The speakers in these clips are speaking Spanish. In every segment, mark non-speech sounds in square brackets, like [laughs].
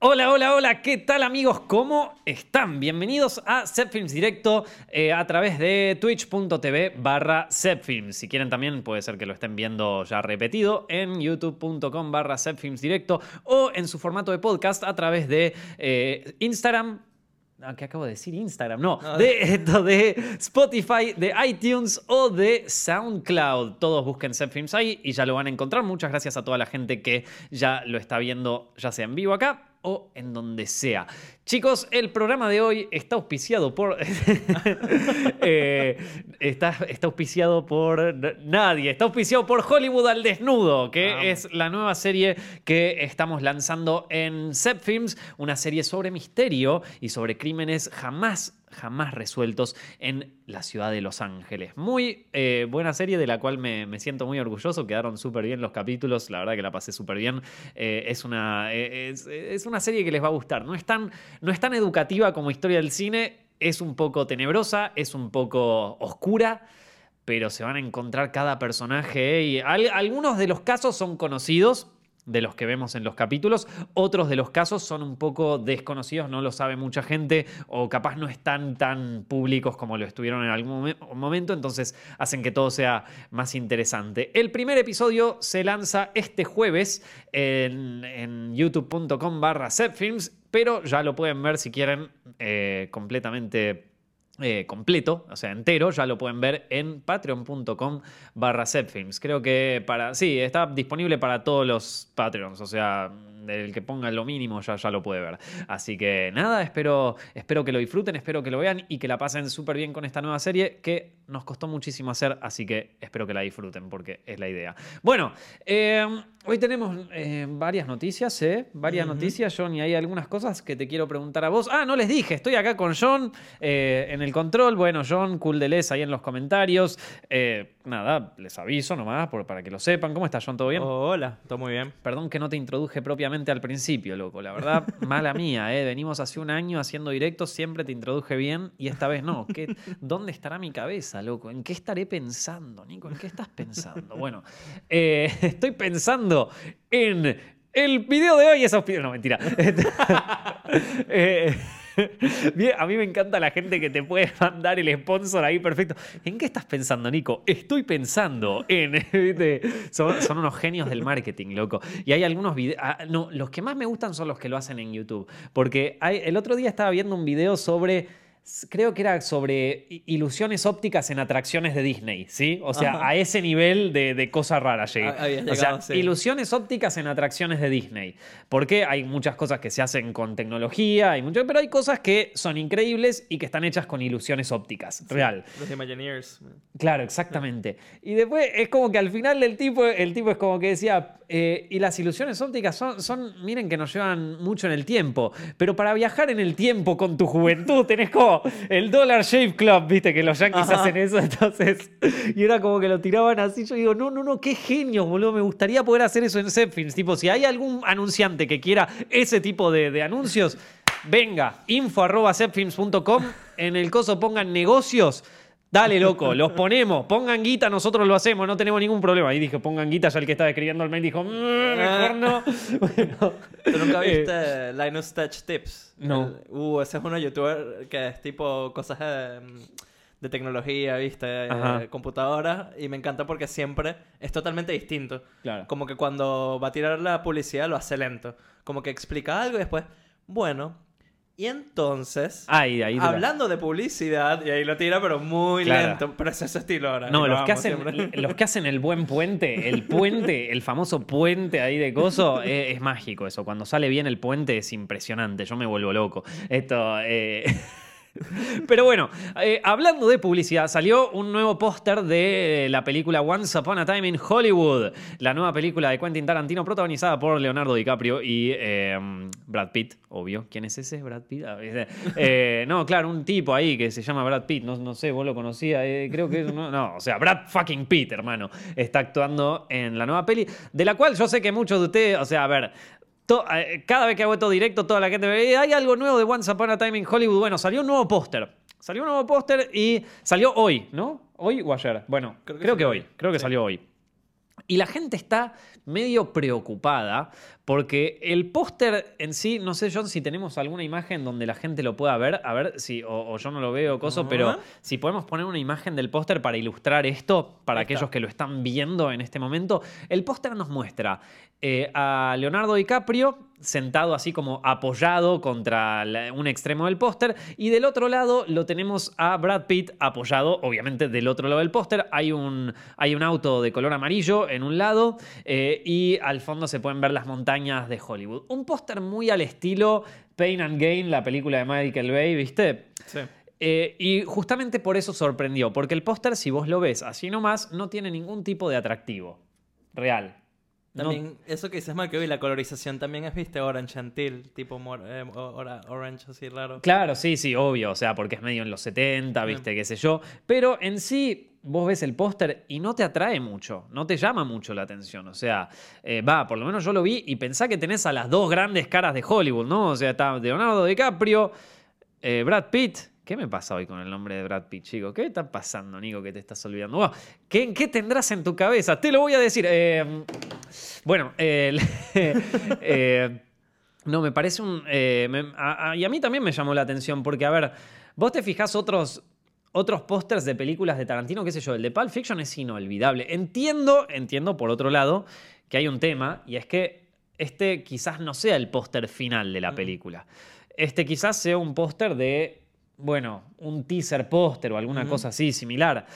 Hola, hola, hola, ¿qué tal amigos? ¿Cómo están? Bienvenidos a Zepfilms Directo eh, a través de twitch.tv barra Zepfilms. Si quieren también puede ser que lo estén viendo ya repetido en youtube.com barra Zepfilms Directo o en su formato de podcast a través de eh, Instagram, Ah, ¿Qué acabo de decir? Instagram, no. de esto de Spotify, de iTunes o de SoundCloud. Todos busquen Zepfilms ahí y ya lo van a encontrar. Muchas gracias a toda la gente que ya lo está viendo, ya sea en vivo acá o en donde sea. Chicos, el programa de hoy está auspiciado por. [laughs] Eh, está, está, auspiciado por nadie. Está auspiciado por Hollywood al Desnudo, que es la nueva serie que estamos lanzando en Zepfilms. Una serie sobre misterio y sobre crímenes jamás jamás resueltos en la ciudad de Los Ángeles. Muy eh, buena serie de la cual me, siento muy orgulloso. Quedaron súper bien los capítulos. La verdad que la pasé súper bien. Eh, es, una, eh, es, una serie que les va a gustar. No es, tan, no es tan educativa como historia del cine. Es un poco tenebrosa, es un poco oscura pero se van a encontrar cada personaje y algunos de los casos son conocidos, de los que vemos en los capítulos. Otros de los casos son un poco desconocidos, no lo sabe mucha gente o capaz no están tan públicos como lo estuvieron en algún momento, entonces hacen que todo sea más interesante. El primer episodio se lanza este jueves en, youtube.com barra pero ya lo pueden ver si quieren eh, completamente eh, completo, o sea, entero, ya lo pueden ver en patreon.com barra Creo que para. Sí, está disponible para todos los Patreons, o sea, el que ponga lo mínimo ya, ya lo puede ver. Así que nada, espero, espero que lo disfruten, espero que lo vean y que la pasen súper bien con esta nueva serie que nos costó muchísimo hacer, así que espero que la disfruten porque es la idea. Bueno, eh, hoy tenemos eh, varias noticias, ¿eh? Varias noticias, John, y hay algunas cosas que te quiero preguntar a vos. Ah, no les dije, estoy acá con John eh, en el control. Bueno, John, cool de les ahí en los comentarios. nada, les aviso nomás para que lo sepan. ¿Cómo estás, John? ¿Todo bien? hola, todo muy bien. Perdón que no te introduje propiamente al principio, loco. La verdad, mala mía, ¿eh? Venimos hace un año haciendo directos, siempre te introduje bien y esta vez no. ¿Qué, ¿Dónde estará mi cabeza, loco? ¿En qué estaré pensando, Nico? ¿En qué estás pensando? Bueno, eh, estoy pensando en el video de hoy. Esos No, mentira. [laughs] eh, a mí me encanta la gente que te puede mandar el sponsor ahí perfecto. ¿En qué estás pensando, Nico? Estoy pensando en. [laughs] son, unos genios del marketing, loco. Y hay algunos videos. Ah, no, los que más me gustan son los que lo hacen en YouTube. Porque el otro día estaba viendo un video sobre creo que era sobre ilusiones ópticas en atracciones de Disney, ¿sí? O sea, a ese nivel de, de cosa rara llegué. Ah, o sea, ilusiones ópticas en atracciones de Disney. Porque hay muchas cosas que se hacen con tecnología, hay mucho, pero hay cosas que son increíbles y que están hechas con ilusiones ópticas, real. Los Imagineers. Claro, exactamente. Y después es como que al final del tipo, el tipo es como que decía, eh, y las ilusiones ópticas son, son, miren que nos llevan mucho en el tiempo, pero para viajar en el tiempo con tu juventud tenés como el Dollar Shave Club, viste, que los yankees hacen eso, [laughs] entonces, y era como que lo tiraban así, yo digo, no, no, no, qué genio, boludo, me gustaría poder hacer eso en Zepfilms, tipo, si hay algún anunciante que quiera ese tipo de, de anuncios, venga, info arroba en el coso pongan negocios, Dale, loco, los ponemos, pongan guita, nosotros lo hacemos, no tenemos ningún problema. Y dije, pongan guita, ya el que estaba escribiendo el mail dijo, mm, mejor no. [laughs] bueno, ¿Tú nunca eh, viste Linus Tech Tips? No. uh, ese es uno youtuber que es tipo cosas de, tecnología, ¿viste? Eh, computadora. Y me encanta porque siempre es totalmente distinto. Claro. Como que cuando va a tirar la publicidad lo hace lento. Como que explica algo y después, bueno, y entonces, ahí, ahí hablando de publicidad, y ahí lo tira, pero muy lento, pero es ese estilo ahora. No, los que, hacen, los que hacen el buen puente, el puente, el famoso puente ahí de coso, es, mágico eso. Cuando sale bien el puente es impresionante, yo me vuelvo loco. Esto... Eh... Pero bueno, eh, hablando de publicidad, salió un nuevo póster de la película Once Upon a Time in Hollywood, la nueva película de Quentin Tarantino protagonizada por Leonardo DiCaprio y eh, Brad Pitt, obvio. ¿Quién es ese? Brad Pitt. Ah, eh, no, claro, un tipo ahí que se llama Brad Pitt, no, no sé, vos lo conocías, creo que es, no, no, o sea, Brad fucking Pitt, hermano, está actuando en la nueva peli, de la cual yo sé que muchos de ustedes, o sea, a ver, eh, cada vez que hago esto directo, toda la gente me ve, hay algo nuevo de Once Upon a Time in Hollywood. Bueno, salió un nuevo póster. Salió un nuevo póster y salió hoy, ¿no? ¿Hoy o ayer? Bueno, creo, que, hoy. Creo que salió hoy. Y la gente está medio preocupada porque el póster en sí, no sé John si tenemos alguna imagen donde la gente lo pueda ver, a ver si, o, yo no lo veo, coso, pero si podemos poner una imagen del póster para ilustrar esto, para aquellos que lo están viendo en este momento, el póster nos muestra eh, a Leonardo DiCaprio sentado así como apoyado contra un extremo del póster y del otro lado lo tenemos a Brad Pitt apoyado obviamente del otro lado del póster hay un, hay un auto de color amarillo en un lado eh, y al fondo se pueden ver las montañas de Hollywood un póster muy al estilo Pain and Gain la película de Michael Bay ¿viste? Sí. Eh, y justamente por eso sorprendió, porque el póster, si vos lo ves así nomás, no tiene ningún tipo de atractivo real. También, eso que dices que hoy la colorización también es, viste, orange until, tipo eh, orange así raro. Claro, sí, sí, obvio, o sea, porque es medio en los 70, viste, qué sé yo. Pero en sí, vos ves el póster y no te atrae mucho, no te llama mucho la atención. O sea, eh, va, por lo menos yo lo vi y pensá que tenés a las dos grandes caras de Hollywood, ¿no? O sea, está Leonardo DiCaprio, eh, Brad Pitt ¿Qué me pasa hoy con el nombre de Brad Pitt, chico? ¿Qué está pasando, Nico, que te estás olvidando? ¿qué, tendrás en tu cabeza? Te lo voy a decir. Eh, bueno, eh, [laughs] no, me parece un... Eh, y a mí también me llamó la atención porque, a ver, vos te fijás otros, otros pósters de películas de Tarantino, qué sé yo, el de Pulp Fiction es inolvidable. Entiendo, entiendo por otro lado que hay un tema y es que este quizás no sea el póster final de la mm. película. Este quizás sea un póster de bueno, un teaser póster o alguna cosa así similar.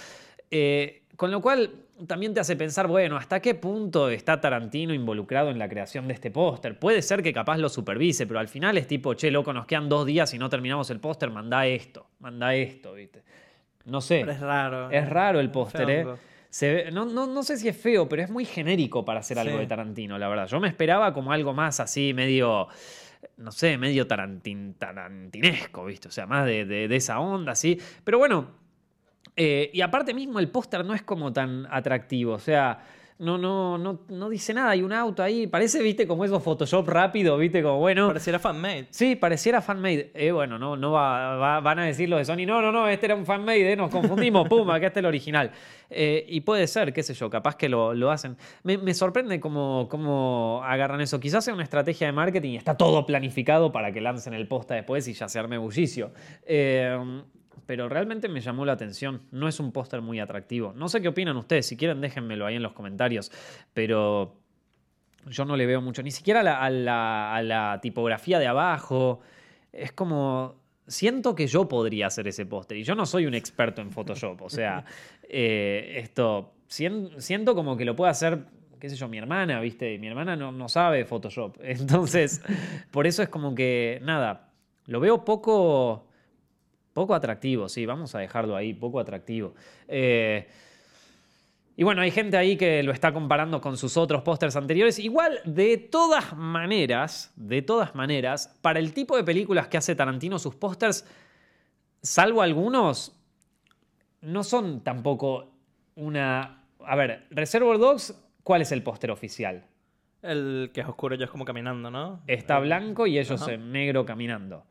Eh, con lo cual también te hace pensar, bueno, ¿hasta qué punto está Tarantino involucrado en la creación de este póster? Puede ser que capaz lo supervise, pero al final es tipo, che, loco, nos quedan dos días y no terminamos el póster, manda esto, manda esto, ¿viste? No sé. Pero es raro. Es raro el póster, ¿eh? Se no, no, sé si es feo, pero es muy genérico para hacer algo de Tarantino, la verdad. Yo me esperaba como algo más así, medio no sé, medio tarantin, tarantinesco, ¿viste? O sea, más de, esa onda, ¿sí? Pero bueno, eh, y aparte mismo el póster no es como tan atractivo, o sea no, no, no, no dice nada. Hay un auto ahí. Parece, viste, como esos Photoshop rápido, viste, como bueno. Pareciera fanmade. Sí, pareciera fanmade. Eh, bueno, no, no va, van a decir los de Sony. No, no, no, este era un fanmade, eh, nos confundimos. Pum, acá está el original. Eh, y puede ser, qué sé yo, capaz que lo, lo hacen. Me, me sorprende cómo, cómo, agarran eso. Quizás sea una estrategia de marketing y está todo planificado para que lancen el posta después y ya se arme bullicio. Eh, pero realmente me llamó la atención. No es un póster muy atractivo. No sé qué opinan ustedes, si quieren déjenmelo ahí en los comentarios, pero yo no le veo mucho, ni siquiera a la, tipografía de abajo. Es como, siento que yo podría hacer ese póster y yo no soy un experto en Photoshop, o sea, [laughs] eh, esto, siento como que lo puede hacer, qué sé yo, mi hermana, ¿viste? Mi hermana no, no sabe Photoshop, [laughs] entonces, por eso es como que, nada, lo veo poco poco atractivo, sí, vamos a dejarlo ahí, poco atractivo. Eh, y bueno, hay gente ahí que lo está comparando con sus otros pósters anteriores. Igual, de todas maneras, de todas maneras, para el tipo de películas que hace Tarantino, sus pósters, salvo algunos, no son tampoco una... A ver, Reservoir Dogs, ¿cuál es el póster oficial? El que es oscuro, ellos como caminando, ¿no? Está blanco y ellos en negro caminando.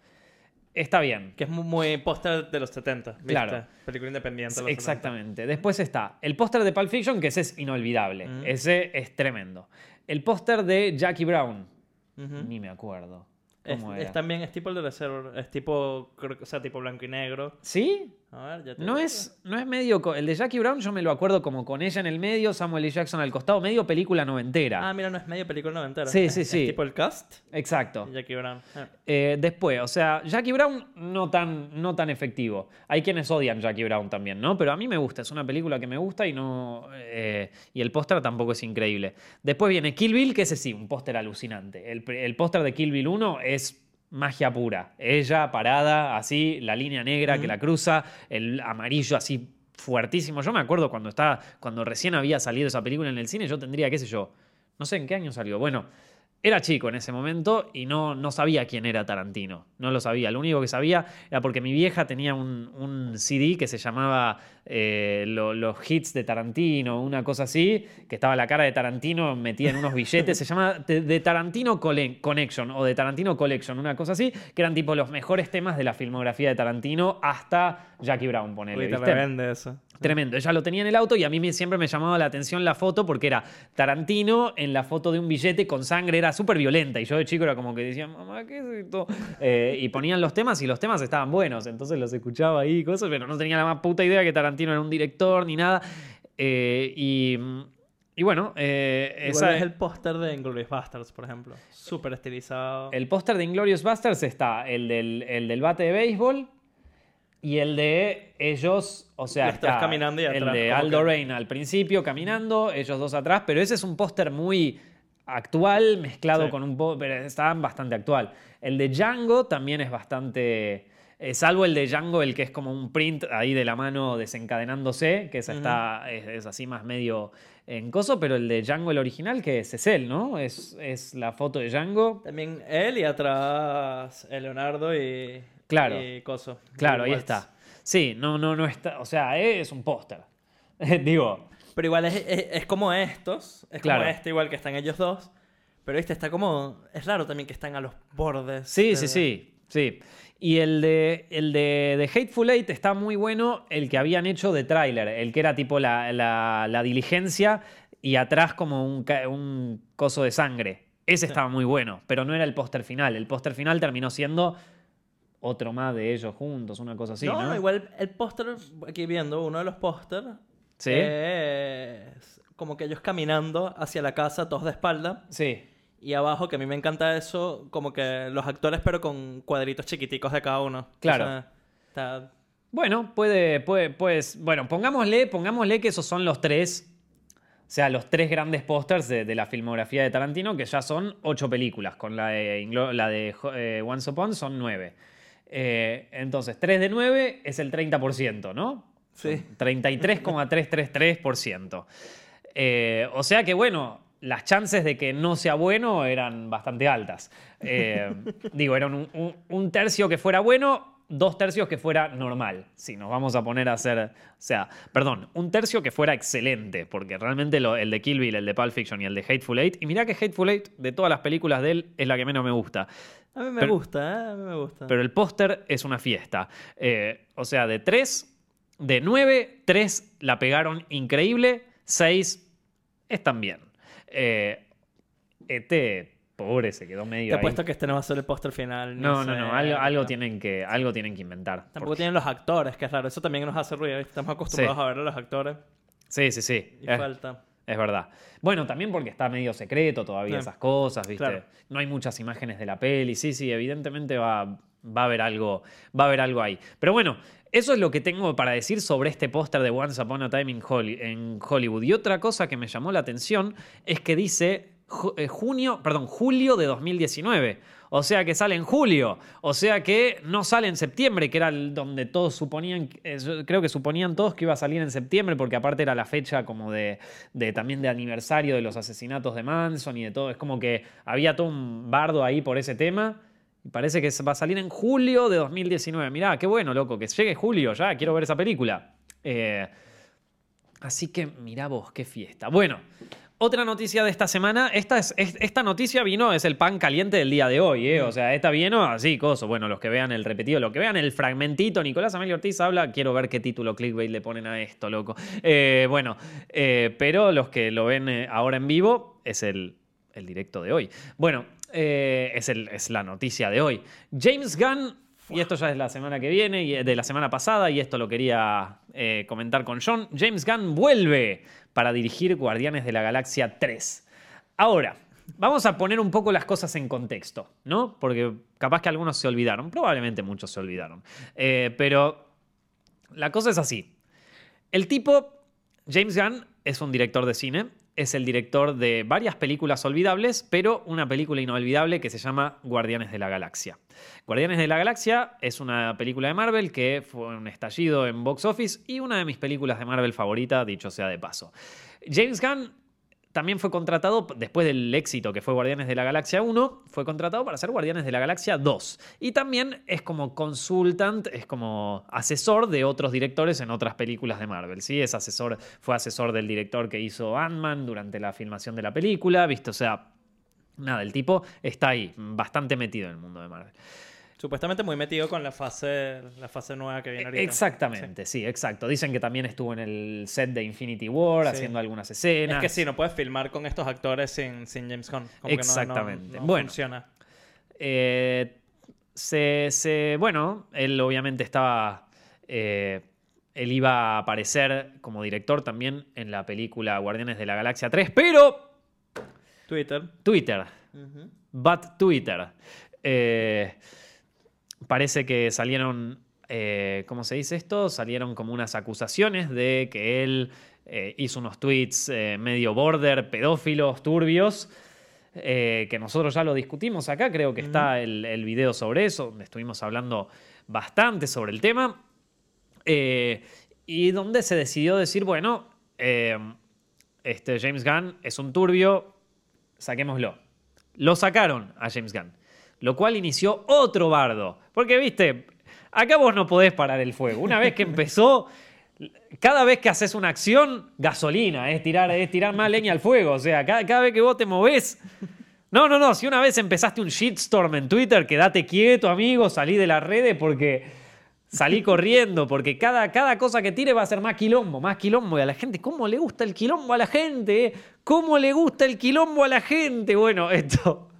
Está bien. Que es muy, póster de los 70. ¿viste? Claro. Película independiente. Exactamente. Después está el póster de Pulp Fiction, que ese es inolvidable. Ese es tremendo. El póster de Jackie Brown. Ni me acuerdo. Es, también es tipo el de Reservoir, es tipo, o sea, tipo blanco y negro. ¿Sí? A ver, ya te no es, no es medio, el de Jackie Brown yo me lo acuerdo como con ella en el medio, Samuel L. Jackson al costado, medio película noventera. Ah, mira, no es medio película noventera. Sí, sí, [laughs] sí. Es tipo el cast. Exacto. Jackie Brown. Ah. Eh, después, o sea, Jackie Brown no tan, no tan efectivo. Hay quienes odian Jackie Brown también, ¿no? Pero a mí me gusta, es una película que me gusta y no... Eh, y el póster tampoco es increíble. Después viene Kill Bill, que ese sí, un póster alucinante. El, el póster de Kill Bill 1 es magia pura. Ella parada, así, la línea negra que la cruza, el amarillo así fuertísimo. Yo me acuerdo cuando estaba, cuando recién había salido esa película en el cine, yo tendría, qué sé yo, no sé en qué año salió. Bueno, era chico en ese momento y no, no sabía quién era Tarantino. No lo sabía. Lo único que sabía era porque mi vieja tenía un, CD que se llamaba eh, Los Hits de Tarantino, una cosa así, que estaba la cara de Tarantino metida en unos billetes. se llama de, Tarantino Connection o de Tarantino Collection, una cosa así, que eran tipo los mejores temas de la filmografía de Tarantino hasta Jackie Brown, ponele. Eso. Tremendo. Ella lo tenía en el auto y a mí me- siempre me llamaba la atención la foto porque era Tarantino en la foto de un billete con sangre, era súper violenta. Y yo de chico era como que decía, mamá, ¿qué es esto? Eh, y ponían los temas y los temas estaban buenos. Entonces los escuchaba ahí, cosas, pero no tenía la más puta idea que Tarantino era un director ni nada. Eh, y, y bueno, eh, esa- es el póster de Inglourious Basterds, por ejemplo. Súper estilizado. el póster de Inglorious Basterds está el del, el del bate de béisbol y el de ellos, o sea, está caminando y el atrás de como Aldo que- Reina al principio caminando, ellos dos atrás, pero ese es un póster muy actual mezclado Sí. con un poco, pero está bastante actual. El de Django también es bastante, eh, salvo el de Django, el que es como un print ahí de la mano desencadenándose, que ese está, es, es así más medio en coso, pero el de Django, el original, que es, es él, ¿no? Es, es la foto de Django. También él y atrás el Leonardo y. Claro. Y Coso. Claro, ahí está. Sí, no, no, no está. O sea, es un póster. [laughs] Digo, Pero igual es, es, es como estos. Es Claro. como este, igual que están ellos dos. Pero este está como. Es raro también que están a los bordes. sí, de- sí, sí, sí. Y el de, el de, de Hateful Eight está muy bueno, el que habían hecho de tráiler, el que era tipo la, la- la diligencia y atrás como un, un coso de sangre. Ese estaba muy bueno, pero no era el póster final. El póster final terminó siendo otro más de ellos juntos, una cosa así, ¿no? no, igual el póster, aquí viendo uno de los pósters. Sí. Es como que ellos caminando hacia la casa, todos de espalda. Sí. Y abajo, que a mí me encanta eso, como que los actores, pero con cuadritos chiquiticos de cada uno. Claro. O sea, está- Bueno, puede, puede, pues, bueno, pongámosle, pongámosle que esos son los tres, o sea, los tres grandes pósters de, de la filmografía de Tarantino, que ya son ocho películas, con la de, la de eh, Once Upon son nueve. Eh, entonces, 3 de 9 es el 30%, ¿no? Sí. Son 33,333%. Eh, o sea que, bueno, las chances de que no sea bueno eran bastante altas. Eh, [laughs] digo, eran un, un- un tercio que fuera bueno, dos tercios que fuera normal. Si nos vamos a poner a hacer. O sea, perdón, un tercio que fuera excelente, porque realmente lo- el de Kill Bill, el de Pulp Fiction y el de Hateful Eight. Y mirá que Hateful Eight, de todas las películas de él, es la que menos me gusta. A mí me Pero- gusta, ¿eh? A mí me gusta. Pero el póster es una fiesta. Eh, o sea, de 3, de 9, 3 la pegaron increíble, 6 están bien. Eh, este, pobre, se quedó medio Te ahí. apuesto que este no va a ser el póster final. No, no, no, algo, tienen que, algo tienen que inventar. Tampoco Porque- tienen los actores, que es raro. Eso también nos hace ruido. Estamos acostumbrados Sí. a ver a los actores. Sí, sí, sí. Y Es, falta. es verdad. Bueno, también porque está medio secreto todavía Sí. esas cosas, ¿viste? Claro. No hay muchas imágenes de la peli. Sí, sí, evidentemente va, va a haber algo, va a haber algo ahí. Pero bueno, eso es lo que tengo para decir sobre este póster de Once Upon a Time in, Hollywood. Y otra cosa que me llamó la atención es que dice junio, perdón, julio de 2019. O sea que sale en julio. O sea que no sale en septiembre, que era donde todos suponían, eh, creo que suponían todos que iba a salir en septiembre, porque aparte era la fecha como de, de también de aniversario de los asesinatos de Manson y de todo. Es como que había todo un bardo ahí por ese tema. Y parece que va a salir en julio de 2019. Mirá, qué bueno, loco, que llegue julio ya, quiero ver esa película. Eh, así que mirá vos, qué fiesta. Bueno, otra noticia de esta semana. Esta, es, es- esta noticia vino, es el pan caliente del día de hoy, ¿eh? O sea, esta vino así, coso. Bueno, los que vean el repetido, los que vean el fragmentito, Nicolás Amelio Ortiz habla, quiero ver qué título clickbait le ponen a esto, loco. Eh, bueno, eh, pero los que lo ven eh, ahora en vivo es el, el directo de hoy. Bueno, es, el- es la noticia de hoy. James Gunn, y esto ya es la semana que viene, y de la semana pasada, y esto lo quería eh, comentar con John. James Gunn vuelve para dirigir Guardianes de la Galaxia 3. Ahora, vamos a poner un poco las cosas en contexto, ¿no? Porque capaz que algunos se olvidaron, probablemente muchos se olvidaron. Eh, pero la cosa es así. El tipo, James Gunn, es un director de cine, es el director de varias películas olvidables, pero una película inolvidable que se llama Guardianes de la Galaxia. Guardianes de la Galaxia es una película de Marvel que fue un estallido en box office y una de mis películas de Marvel favorita, dicho sea de paso. James Gunn también fue contratado, después del éxito que fue Guardianes de la Galaxia 1, fue contratado para ser Guardianes de la Galaxia 2. Y también es como consultant, es como asesor de otros directores en otras películas de Marvel. ¿sí? Es asesor, fue asesor del director que hizo Ant-Man durante la filmación de la película, ¿viste? O sea, nada, el tipo está ahí, bastante metido en el mundo de Marvel. Supuestamente muy metido con la fase, la fase nueva que viene ahorita. Exactamente, sí. exacto. Dicen que también estuvo en el set de Infinity War haciendo algunas escenas. Es que sí, no puedes filmar con estos actores sin, sin James Gunn. Como Exactamente. Que no, bueno, funciona. Eh, se, bueno, él obviamente estaba... Eh, él iba a aparecer como director también en la película Guardianes de la Galaxia 3, pero... Twitter. Twitter. But Twitter. Eh, parece que salieron, eh, ¿cómo se dice esto? Salieron como unas acusaciones de que él eh, hizo unos tweets medio border, pedófilos, turbios. que nosotros ya lo discutimos acá, creo que está el, el, video sobre eso, donde estuvimos hablando bastante sobre el tema. y donde se decidió decir, bueno, este James Gunn es un turbio, saquémoslo. Lo sacaron a James Gunn. Lo cual inició otro bardo. Porque, viste, acá vos no podés parar el fuego. Una vez que empezó, cada vez que haces una acción, gasolina, es tirar, es tirar más leña al fuego. O sea, cada, vez que vos te movés. No, no, no. Si una vez empezaste un shitstorm en Twitter, quédate quieto, amigo, salí de las redes porque. Salí corriendo, porque cada, cada cosa que tire va a ser más quilombo, más quilombo. Y a la gente, ¿cómo le gusta el quilombo a la gente? Eh? ¿Cómo le gusta el quilombo a la gente? Bueno, esto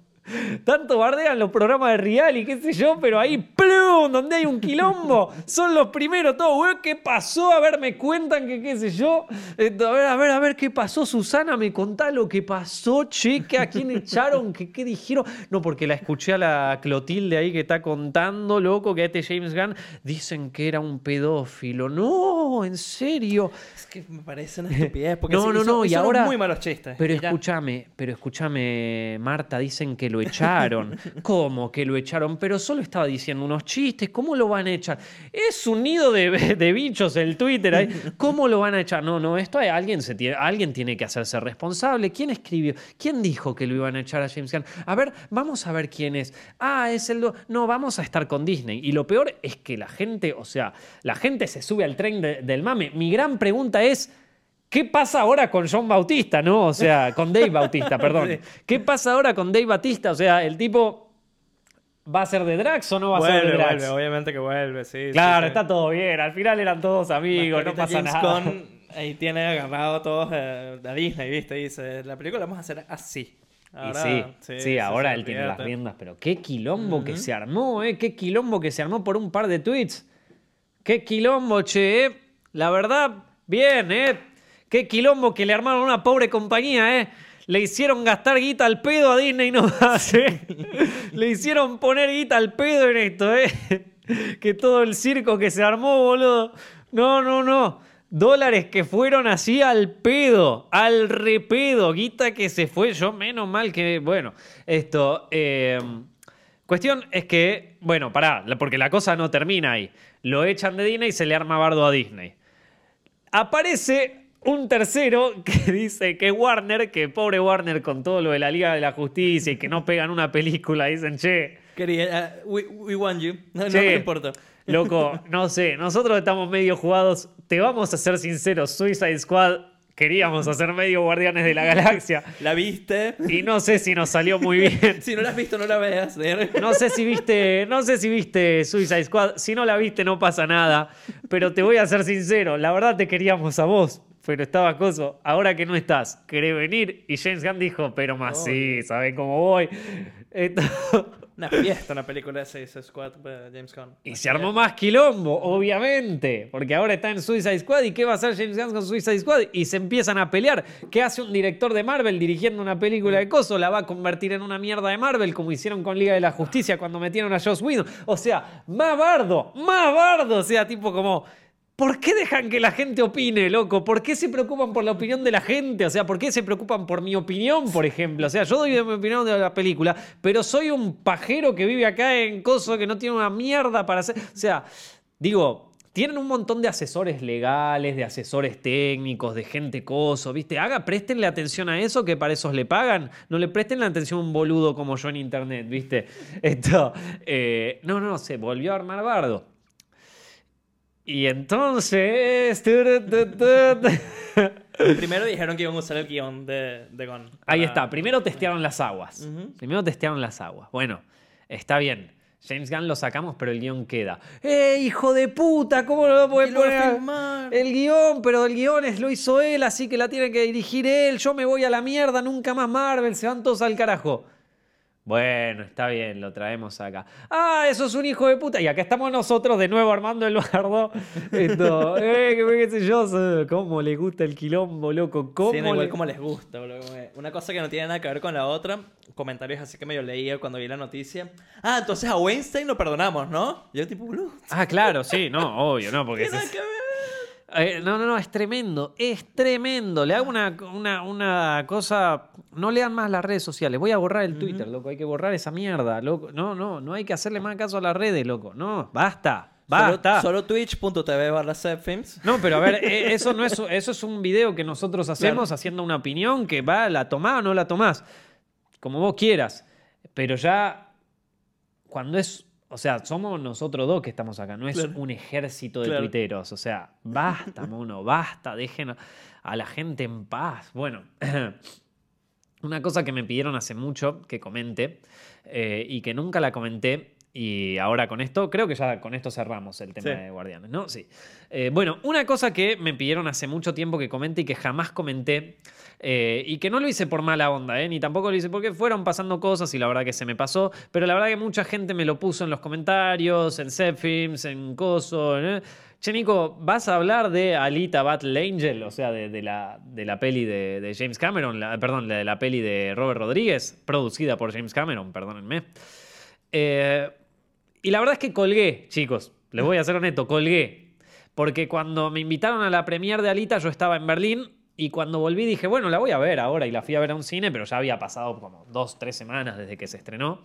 tanto bardean los programas de Real y qué sé yo, pero ahí, ¡plum! Donde hay un quilombo, son los primeros, todo, güey, ¿qué pasó? A ver, me cuentan que qué sé yo. a ver, a ver, a ver, ¿qué pasó? Susana, me contá lo que pasó, che, ¿a quién echaron? ¿Qué, ¿Qué dijeron? No, porque la escuché a la Clotilde ahí que está contando, loco, que a este James Gunn dicen que era un pedófilo. No, en serio. Es que me parece una estupidez, porque no, no, no, y ahora. muy malos chistes. Pero escúchame, pero escúchame, Marta, dicen que lo echaron. ¿Cómo que lo echaron? Pero solo estaba diciendo unos chistes. ¿Cómo lo van a echar? Es un nido de, bichos el Twitter. ahí. ¿Cómo lo van a echar? No, no, esto alguien, se tiene, alguien tiene que hacerse responsable. ¿Quién escribió? ¿Quién dijo que lo iban a echar a James Gunn? A ver, vamos a ver quién es. Ah, es el... No, vamos a estar con Disney. Y lo peor es que la gente, o sea, la gente se sube al tren del mame. Mi gran pregunta es... ¿Qué pasa ahora con John Bautista, no? O sea, con Dave Bautista, [laughs] perdón. ¿Qué pasa ahora con Dave Bautista? O sea, el tipo ¿Va a ser de Drax o no va a ser de Drax? Vuelve, obviamente que vuelve, sí. Claro, está todo bien. Al final eran todos amigos, no pasa nada. ahí tiene agarrado a todos de, Disney, ¿viste? dice, la película la vamos a hacer así. Ahora, sí, sí, ahora él tiene las riendas, pero qué quilombo que se armó, ¿eh? Qué quilombo que se armó por un par de tweets. Qué quilombo, che, ¿eh? La verdad, bien, ¿eh? Qué quilombo que le armaron a una pobre compañía, ¿eh? Le hicieron gastar guita al pedo a Disney no hace. [laughs] Le hicieron poner guita al pedo en esto, ¿eh? Que todo el circo que se armó, boludo. No, no, no. Dólares que fueron así al pedo, al repedo. Guita que se fue. Yo, menos mal que. Bueno, esto. Eh, cuestión es que. Bueno, pará, porque la cosa no termina ahí. Lo echan de Disney y se le arma bardo a Disney. Aparece un tercero [laughs] que dice que Warner, que pobre Warner con todo lo de la Liga de la Justicia y que no pegan una película, dicen, che. Quería, uh, we, want you. No, me importa. Loco, no sé, nosotros estamos medio jugados. Te vamos a ser sinceros, Suicide Squad queríamos hacer medio Guardianes de la Galaxia. [laughs] ¿La viste? Y no sé si nos salió muy bien. [laughs] si no la has visto, no la veas. no sé si viste, no sé si viste Suicide Squad. Si no la viste, no pasa nada. Pero te voy a ser sincero, la verdad te queríamos a vos pero estaba coso, ahora que no estás, ¿querés venir? Y James Gunn dijo, pero más sí, ¿saben cómo voy? [laughs] Una fiesta una película de Suicide Squad de James Gunn. Y se armó más quilombo, obviamente, porque ahora está en Suicide Squad y ¿qué va a hacer James Gunn con Suicide Squad? Y se empiezan a pelear. ¿Qué hace un director de Marvel dirigiendo una película de coso? La va a convertir en una mierda de Marvel, como hicieron con Liga de la Justicia cuando metieron a Joss Whedon. O sea, más bardo, más bardo, o sea, tipo como ¿Por qué dejan que la gente opine, loco? ¿Por qué se preocupan por la opinión de la gente? O sea, ¿por qué se preocupan por mi opinión, por ejemplo? O sea, yo doy mi opinión de la película, pero soy un pajero que vive acá en Coso que no tiene una mierda para hacer. O sea, digo, tienen un montón de asesores legales, de asesores técnicos, de gente coso, ¿viste? Haga, préstenle atención a eso, que para esos le pagan. No le presten la atención a un boludo como yo en internet, ¿viste? Esto. Eh, no, no, se volvió a armar bardo. Y entonces. Primero dijeron que iban a usar el guion de, de Ahí está. Primero testearon las aguas. Primero testearon las aguas. Bueno, está bien. James Gunn lo sacamos, pero el guion queda. ¡Eh, hijo de puta! ¿Cómo lo voy a poner? El guion, pero el guion es, lo hizo él, así que la tiene que dirigir él. Yo me voy a la mierda, nunca más Marvel, se van todos al carajo. Bueno, está bien, lo traemos acá. Ah, eso es un hijo de puta. Y acá estamos nosotros de nuevo armando el bardo. [laughs] Esto, eh, qué sé yo, cómo le gusta el quilombo, loco. ¿Cómo sí, igual le... como les gusta, Una cosa que no tiene nada que ver con la otra. Comentarios así que medio leía cuando vi la noticia. Ah, entonces a Weinstein lo perdonamos, ¿no? Yo tipo, Ah, claro, sí, no, obvio, no, porque... Tiene que ver. Eh, no, no, no, es tremendo, es tremendo. Le hago una, una, cosa. No lean más las redes sociales. Voy a borrar el Twitter, loco. Hay que borrar esa mierda, loco. No, no, no hay que hacerle más caso a las redes, loco. No, basta. Basta. Solo, twitch.tv barra No, pero a ver, eh, [laughs] eso no es, eso es un video que nosotros hacemos haciendo una opinión que va, la tomás o no la tomás. Como vos quieras. Pero ya, cuando es o sea, somos nosotros dos que estamos acá, no es un ejército de tuiteros. O sea, basta, mono, basta, dejen a la gente en paz. Bueno, [clears throat] una cosa que me pidieron hace mucho que comente eh, y que nunca la comenté. Y ahora con esto, creo que ya con esto cerramos el tema de Guardianes, ¿no? Sí. Eh, bueno, una cosa que me pidieron hace mucho tiempo que comente y que jamás comenté eh, y que no lo hice por mala onda, ¿eh? ni tampoco lo hice porque fueron pasando cosas y la verdad que se me pasó. Pero la verdad que mucha gente me lo puso en los comentarios, en Zepfilms, en Coso. Che, Nico, ¿vas a hablar de Alita Battle Angel? O sea, de, la, de la peli de, James Cameron, perdón, de la peli de Robert Rodríguez, producida por James Cameron, perdónenme. Eh, y la verdad es que colgué, chicos. Les voy a ser honesto, colgué. Porque cuando me invitaron a la premiere de Alita, yo estaba en Berlín y cuando volví dije, bueno, la voy a ver ahora. Y la fui a ver a un cine, pero ya había pasado como dos, tres semanas desde que se estrenó.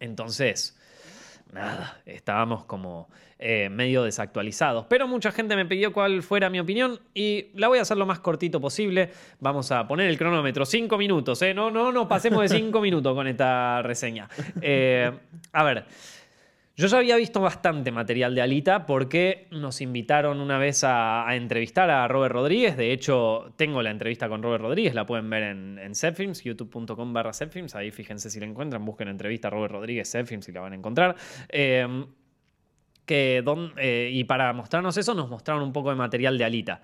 Entonces, nada, estábamos como eh, medio desactualizados. Pero mucha gente me pidió cuál fuera mi opinión y la voy a hacer lo más cortito posible. Vamos a poner el cronómetro, cinco minutos, ¿eh? No, no, no pasemos de cinco [laughs] minutos con esta reseña. Eh, a ver. Yo ya había visto bastante material de Alita porque nos invitaron una vez a, entrevistar a Robert Rodríguez. De hecho, tengo la entrevista con Robert Rodríguez, la pueden ver en, en youtube.com barra Ahí fíjense si la encuentran, busquen entrevista a Robert Rodríguez Zepfilms y la van a encontrar. Que eh, y para mostrarnos eso, nos mostraron un poco de material de Alita.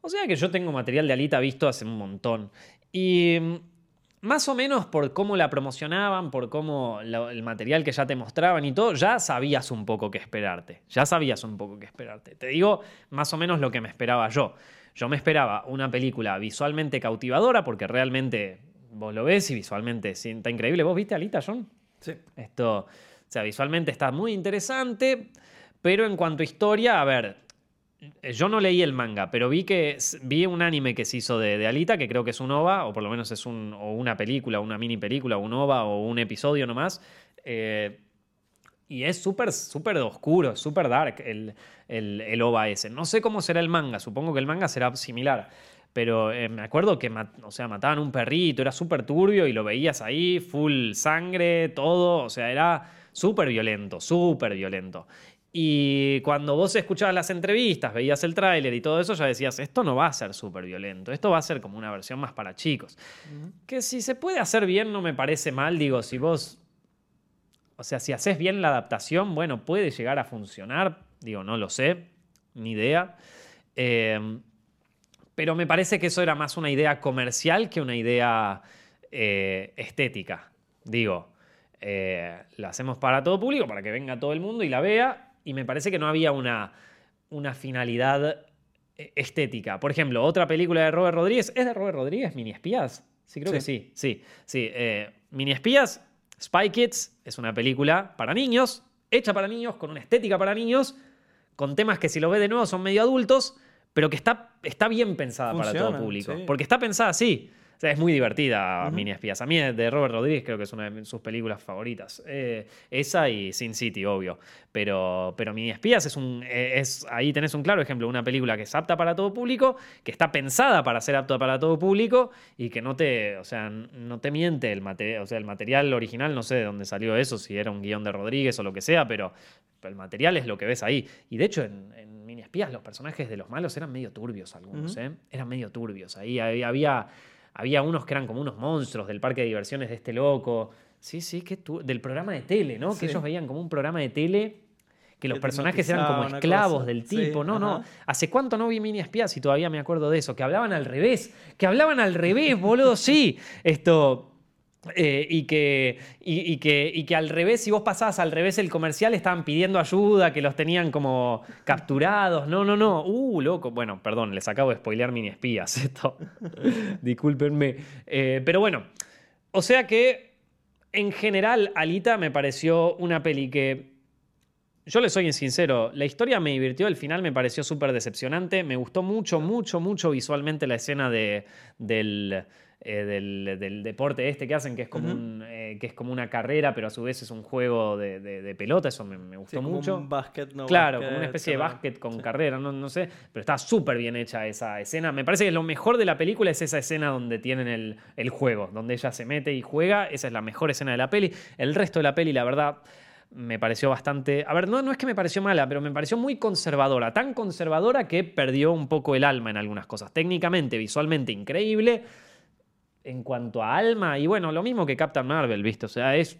O sea que yo tengo material de Alita visto hace un montón. Y más o menos por cómo la promocionaban, por cómo el material que ya te mostraban y todo, ya sabías un poco qué esperarte. Ya sabías un poco qué esperarte. Te digo más o menos lo que me esperaba yo. Yo me esperaba una película visualmente cautivadora, porque realmente vos lo ves y visualmente está increíble. ¿Vos viste Alita, John? Sí. Esto, o sea, visualmente está muy interesante, pero en cuanto a historia, a ver, yo no leí el manga, pero vi que vi un anime que se hizo de, Alita, que creo que es un OVA, o por lo menos es una película, una mini película, un OVA o un episodio nomás. Eh, y es súper, súper oscuro, súper dark el, el, OVA ese. No sé cómo será el manga, supongo que el manga será similar. Pero eh, me acuerdo que o sea, mataban un perrito, era súper turbio y lo veías ahí, full sangre, todo. O sea, era súper violento, súper violento. Y cuando vos escuchabas las entrevistas, veías el tráiler y todo eso, ya decías, esto no va a ser súper violento, esto va a ser como una versión más para chicos. Que si se puede hacer bien no me parece mal, digo, si vos, o sea, si haces bien la adaptación, bueno, puede llegar a funcionar, digo, no lo sé, ni idea. Em, pero me parece que eso era más una idea comercial que una idea eh, estética. Digo, eh, la hacemos para todo público, para que venga todo el mundo y la vea y me parece que no había una, una finalidad eh, estética. Por ejemplo, otra película de Robert Rodríguez. ¿Es de Robert Rodríguez? ¿Mini Espías? Sí, creo que sí. Sí, sí. Eh, Mini Espías, Spy Kids, es una película para niños, hecha para niños, con una estética para niños, con temas que si lo ve de nuevo son medio adultos, pero que está, está bien pensada para todo público. Porque está pensada así. O sea, es muy divertida Mini Espías. A mí de Robert Rodríguez creo que es una de sus películas favoritas. Eh, esa y Sin City, obvio. Pero, pero Mini Espías es un. Eh, es, ahí tenés un claro ejemplo, una película que es apta para todo público, que está pensada para ser apta para todo público y que no te. O sea, no te miente el material. O sea, el material original, no sé de dónde salió eso, si era un guion de Rodríguez o lo que sea, pero, el material es lo que ves ahí. Y de hecho, en, Mini Espías, los personajes de los malos eran medio turbios algunos, ¿eh? Eran medio turbios. Ahí había había unos que eran como unos monstruos del parque de diversiones de este loco. Sí, sí, que tú, del programa de tele, ¿no? Sí. Que ellos veían como un programa de tele que los Que personajes eran como esclavos del tipo. no, no. ajá. ¿Hace cuánto no vi mini espías y todavía me acuerdo de eso? Que hablaban al revés. Que hablaban al revés, boludo, sí. Esto. Eh, y, que, y, que, y que al revés, si vos pasabas al revés el comercial, estaban pidiendo ayuda, que los tenían como capturados. No, no, no. Uh, loco. Bueno, perdón, les acabo de spoilear mini espías. [laughs] Esto. Discúlpenme. Eh, pero bueno, o sea que en general, Alita me pareció una peli que. Yo le soy sincero, la historia me divirtió, el final me pareció súper decepcionante. Me gustó mucho, mucho, mucho visualmente la escena de, del, eh, del, del deporte este que hacen, que es, como un, eh, que es como una carrera, pero a su vez es un juego de, de- de pelota. Eso me, me Sí, gustó como mucho. un básquet, no Claro, como una especie de básquet con carrera, no, no sé, pero está súper bien hecha esa escena. Me parece que lo mejor de la película es esa escena donde tienen el, el juego, donde ella se mete y juega, esa es la mejor escena de la peli. El resto de la peli, la verdad, me pareció bastante... A ver, no, no es que me pareció mala, pero me pareció muy conservadora, tan conservadora que perdió un poco el alma en algunas cosas. Técnicamente, visualmente increíble. En cuanto a alma, y bueno, lo mismo que Captain Marvel, ¿viste? O sea, es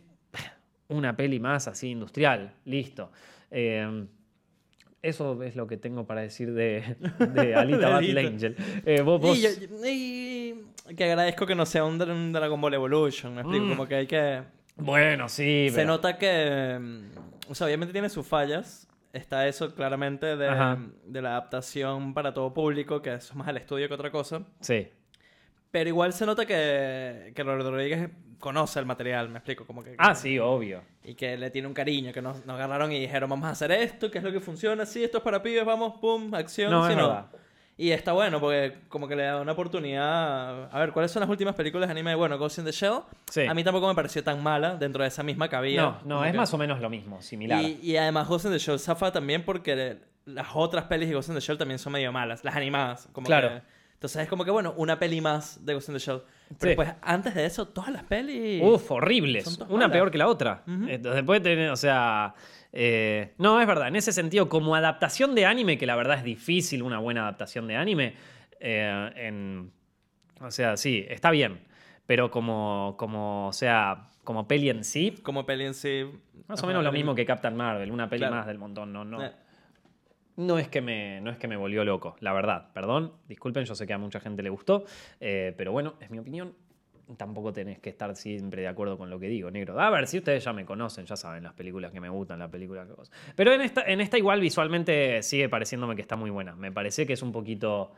una peli más así industrial, listo. Eh, eso es lo que tengo para decir de, de [laughs] Alita De Battle Alita. Angel. Eh, vos, vos- Y, que agradezco que no sea un, Dra- un Dragon Ball Evolution, me explico, Mm. como que hay que... Bueno, sí, Se pero- nota que, mm, o sea, obviamente tiene sus fallas. Está eso claramente de, de la adaptación para todo público, que eso es más el estudio que otra cosa. Sí. Pero igual se nota que, que Robert Rodríguez conoce el material, me explico, como que... Ah, sí, obvio. Y que le tiene un cariño, que nos, nos agarraron y dijeron, vamos a hacer esto, que es lo que funciona, sí, esto es para pibes, vamos, pum, acción, No, es no. verdad. Y está bueno, porque como que le da una oportunidad... A ver, ¿cuáles son las últimas películas de anime? Bueno, Ghost in the Shell. Sí. A mí tampoco me pareció tan mala dentro de esa misma había. No, no, es que- más o menos lo mismo, similar. y, y además Ghost in the Shell zafa también porque las otras pelis de Ghost in the Shell también son medio malas, las animadas. Como Claro. que- entonces es como que, bueno, una peli más de Ghost in the Shell. Sí. Pero pues antes de eso, todas las pelis... Uf, horribles. Una malas. peor que la otra. Ujú. Entonces puede tener, o sea. eh, no, es verdad. En ese sentido, como adaptación de anime, que la verdad es difícil una buena adaptación de anime, eh, en, o sea, sí, está bien. Pero como, como, o sea, como peli en sí, Como peli en sí... más o menos lo mismo que Captain Marvel, una peli Claro. más del montón. No, no, Eh, no es que me, no es que me volvió loco, la verdad. Perdón, disculpen, yo sé que a mucha gente le gustó, eh, pero bueno, es mi opinión. Tampoco tenés que estar siempre de acuerdo con lo que digo, negro. A ver, si ustedes ya me conocen, ya saben las películas que me gustan, la película que vos. Pero en esta, en esta igual visualmente sigue pareciéndome que está muy buena. Me parece que es un poquito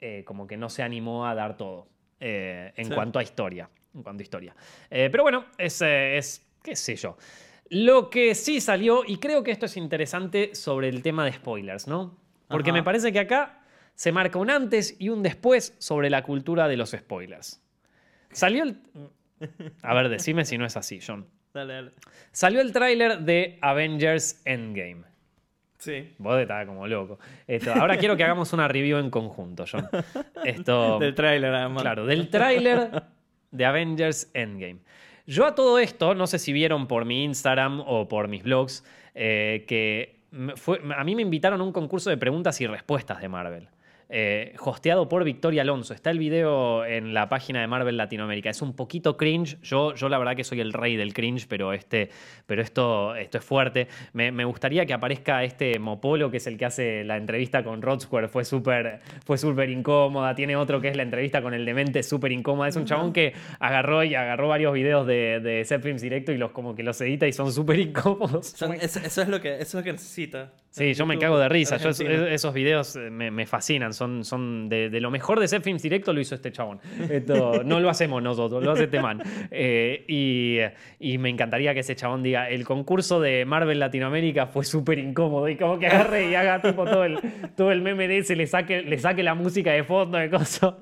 eh, como que no se animó a dar todo eh, en Sí. cuanto a historia. En cuanto a historia. Pero bueno, es, es, qué sé yo. Lo que sí salió, y creo que esto es interesante sobre el tema de spoilers, ¿no? Porque Ajá. me parece que acá se marca un antes y un después sobre la cultura de los spoilers. Salió el... A ver, decime si no es así, John. Dale, dale. Salió el tráiler de Avengers Endgame. Sí. Vos estás como loco. Esto, ahora quiero que hagamos una review en conjunto, John. Esto... Del tráiler, además. Claro, del tráiler de Avengers Endgame. Yo a todo esto, no sé si vieron por mi Instagram o por mis blogs, eh, que fue- a mí me invitaron a un concurso de preguntas y respuestas de Marvel. Eh, hosteado por Victoria Alonso. Está el video en la página de Marvel Latinoamérica. Es un poquito cringe. Yo, yo la verdad que soy el rey del cringe, pero, este, pero esto, esto es fuerte. Me, me gustaría que aparezca este Mopolo, que es el que hace la entrevista con Rod Square. Fue súper fue súper incómoda. Tiene otro que es la entrevista con el demente, súper incómoda. Es un chabón que agarró y agarró varios videos de, de Set Films Directo y los como que los edita y son súper incómodos. Son- eso, eso es lo que, eso es lo que necesita. Sí, yo me cago de risa. Yo, esos videos eh, me, me fascinan. Son, son de, lo mejor de Set Films Directo lo hizo este chabón. Esto, no lo hacemos nosotros, lo hace este man. Eh, y, y me encantaría que ese chabón diga: el concurso de Marvel Latinoamérica fue súper incómodo. Y como que agarre y haga tipo todo el, todo el meme de ese, le saque, le saque la música de fondo de cosas.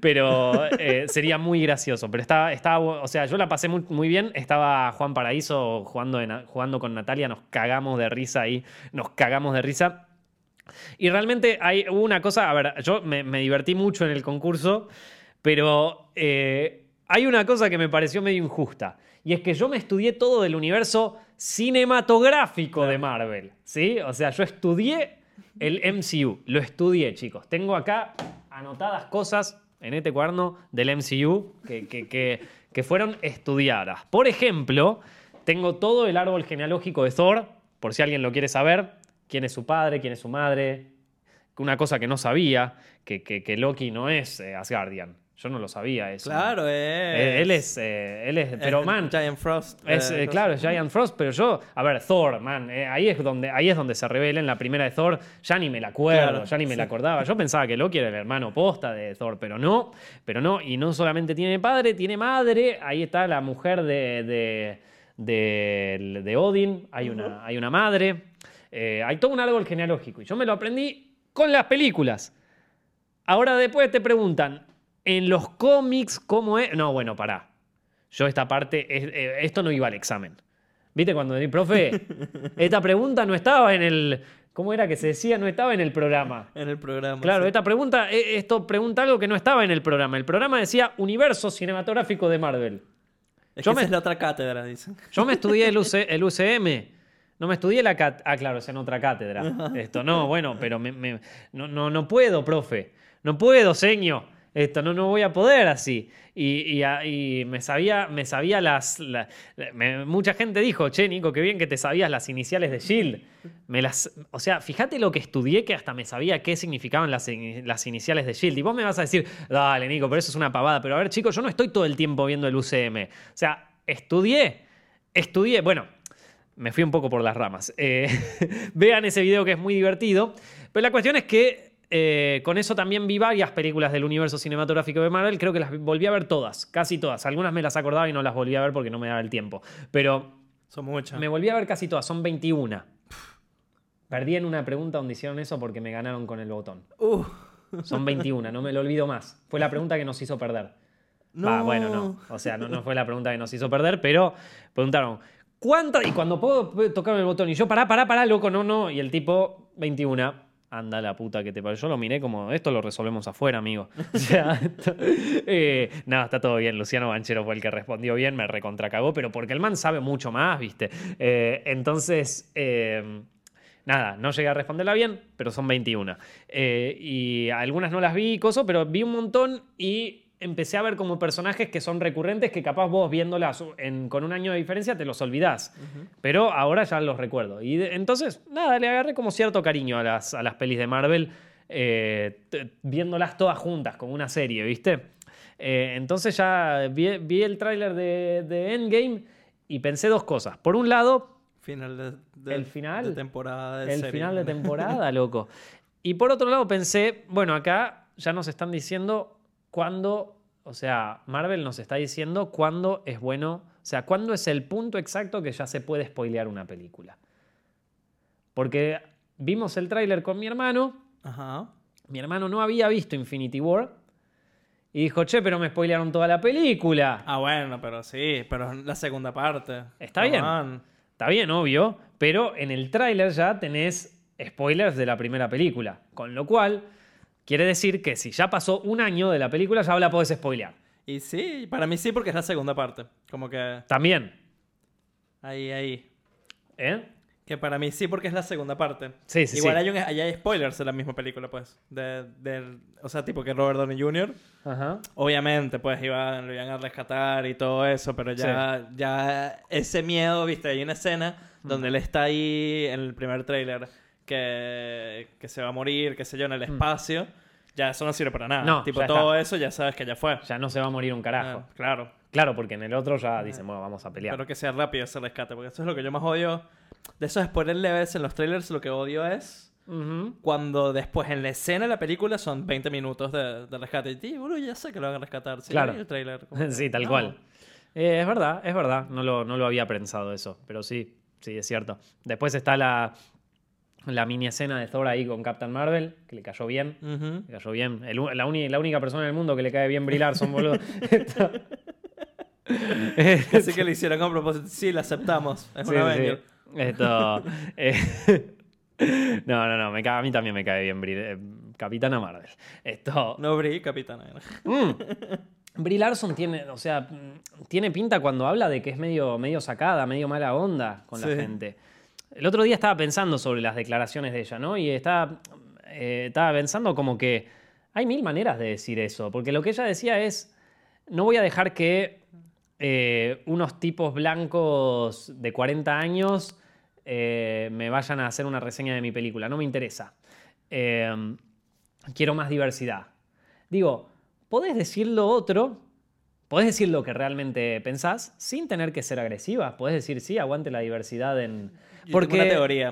Pero eh, sería muy gracioso. Pero estaba, estaba, o sea, yo la pasé muy, bien. Estaba Juan Paraíso jugando, jugando con Natalia, nos cagamos de risa ahí, nos cagamos de risa. Y realmente hay una cosa, a ver, yo me, me divertí mucho en el concurso, pero eh, hay una cosa que me pareció medio injusta. Y es que yo me estudié todo del universo cinematográfico de Marvel. ¿Sí? O sea, yo estudié el MCU. Lo estudié, chicos. Tengo acá anotadas cosas en este cuaderno del MCU que, que, que- que fueron estudiadas. Por ejemplo, tengo todo el árbol genealógico de Thor, por si alguien lo quiere saber, quién es su padre, quién es su madre, una cosa que no sabía, que, que, Loki no es eh, Asgardian. Yo no lo sabía eso. Claro, eh, es. Él es. Eh, él es. Pero, man. Giant Frost. Es, claro, es Giant Frost, pero yo. A ver, Thor, man. ahí, es donde, ahí es donde se revela en la primera de Thor. Ya ni me la acuerdo, ya ni me la acordaba. Yo pensaba que Loki era el hermano posta de Thor, pero no. Pero no. Y no solamente tiene padre, tiene madre. Ahí está la mujer de. de, de, Odin. Hay, una, hay una madre. Hay todo un árbol genealógico. Y yo me lo aprendí con las películas. Ahora después te preguntan, en los cómics, ¿cómo es? No, bueno, pará. Yo esta parte, eh, esto no iba al examen. ¿Viste cuando di, profe, [laughs] esta pregunta no estaba en el... ¿Cómo era que se decía? No estaba en el programa. [laughs] En el programa. Claro, esta pregunta, eh, esto pregunta algo que no estaba en el programa. El programa decía Universo Cinematográfico de Marvel. yo me, es la otra cátedra, dicen. Yo me estudié el, UCM. [laughs] No me estudié la cátedra. Ah, claro, es en otra cátedra. [laughs] Esto no, bueno, pero no, no, no puedo, profe. No puedo, señor. Esto no, no voy a poder así. Y, me sabía, me sabía las. mucha gente dijo, che, Nico, qué bien que te sabías las iniciales de Shield. Me las, o sea, fíjate lo que estudié que hasta me sabía qué significaban las, las iniciales de Shield. Y vos me vas a decir, dale, Nico, pero eso es una pavada. Pero a ver, chicos, yo no estoy todo el tiempo viendo el UCM. O sea, estudié, estudié. Bueno, me fui un poco por las ramas. Eh, [laughs] vean ese video que es muy divertido. Pero la cuestión es que eh, con eso también vi varias películas del universo cinematográfico de Marvel. Creo que las volví a ver todas, casi todas. Algunas me las acordaba y no las volví a ver porque no me daba el tiempo. Pero. Son muchas. Me volví a ver casi todas, son 21. Perdí en una pregunta donde hicieron eso porque me ganaron con el botón. Uh. Son 21, no me lo olvido más. Fue la pregunta que nos hizo perder. No. bueno, no. O sea, no, no fue la pregunta que nos hizo perder, pero preguntaron, ¿Cuántas? Y cuando puedo tocar el botón y yo, pará, pará, pará, loco, no, no. Y el tipo, 21. Anda la puta que te parece. Yo lo miré como, esto lo resolvemos afuera, amigo. [laughs] Eh, nada, está todo bien. Luciano Banchero fue el que respondió bien, me recontracagó, pero porque el man sabe mucho más, ¿viste? Eh, entonces, eh, nada, no llegué a responderla bien, pero son 21. y algunas no las vi, coso, pero vi un montón y empecé a ver como personajes que son recurrentes que capaz vos viéndolas con un año de diferencia te los olvidás. Pero ahora ya los recuerdo. Y entonces, nada, le agarré como cierto cariño a las, a las pelis de Marvel, eh, viéndolas todas juntas, como una serie, ¿viste? Eh, entonces ya vi, el tráiler de, Endgame y pensé dos cosas. Por un lado... Final de, el final, temporada. el final de [laughs] temporada, loco. Y por otro lado pensé, bueno, acá ya nos están diciendo cuándo, o sea, Marvel nos está diciendo cuándo es bueno, o sea, cuándo es el punto exacto que ya se puede spoilear una película. Porque vimos el tráiler con mi hermano, Ajá. mi hermano no había visto Infinity War, y dijo, che, pero me spoilearon toda la película. Ah, bueno, pero sí, pero la segunda parte. Está bien. Está bien, obvio. Pero en el tráiler ya tenés spoilers de la primera película. Con lo cual, Quiere decir que si ya pasó un año de la película, ya la podés spoilear. Y sí, para mí sí, porque es la segunda parte. Como que. También. Ahí, ahí. ¿Eh? Que para mí sí, porque es la segunda parte. Sí, sí, Igual sí. Hay, hay spoilers en la misma película, pues. De, o sea, tipo que Robert Downey Jr. Ajá. Obviamente, pues iban, lo iban a rescatar y todo eso, pero ya, ya ese miedo, viste, hay una escena mm. donde él está ahí en el primer tráiler que, que se va a morir, qué sé yo, en el mm. espacio, ya eso no sirve para nada. No, tipo, todo eso ya sabes que ya fue. Ya no se va a morir un carajo. Ah, claro. Claro, porque en el otro ya dicen, bueno, vamos a pelear. Pero que sea rápido ese rescate, porque eso es lo que yo más odio. De esos spoilers leves en los trailers, lo que odio es cuando después en la escena de la película son 20 minutos de, rescate. Y, tío, bueno, ya sé que lo van a rescatar. Sí, claro. El trailer, [laughs] sí, tal cual. Eh, es verdad, es verdad. No lo, no lo había pensado eso, pero sí, sí, es cierto. Después está la, la mini escena de Thor ahí con Captain Marvel, que le cayó bien. Le cayó bien. la, la, única persona en el mundo que le cae bien brillar son boludo. [laughs] Así que le hicieron con propósito. Sí, la aceptamos. Es una sí. Esto. [laughs] Eh, [laughs] no, no, no. Me, a mí también me cae bien Brie, eh, Capitana Marvel. Esto. No Brie, Capitana. Mm. Brie Larson tiene, o sea, tiene pinta cuando habla de que es medio, medio sacada, medio mala onda con la gente. El otro día estaba pensando sobre las declaraciones de ella, ¿no? Y estaba, eh, estaba pensando como que hay mil maneras de decir eso, porque lo que ella decía es, no voy a dejar que eh, unos tipos blancos de 40 años eh, me vayan a hacer una reseña de mi película. No me interesa. Quiero más diversidad. Digo, podés decir lo otro, podés decir lo que realmente pensás sin tener que ser agresiva. Podés decir, sí, aguante la diversidad en... Porque... tengo una teoría.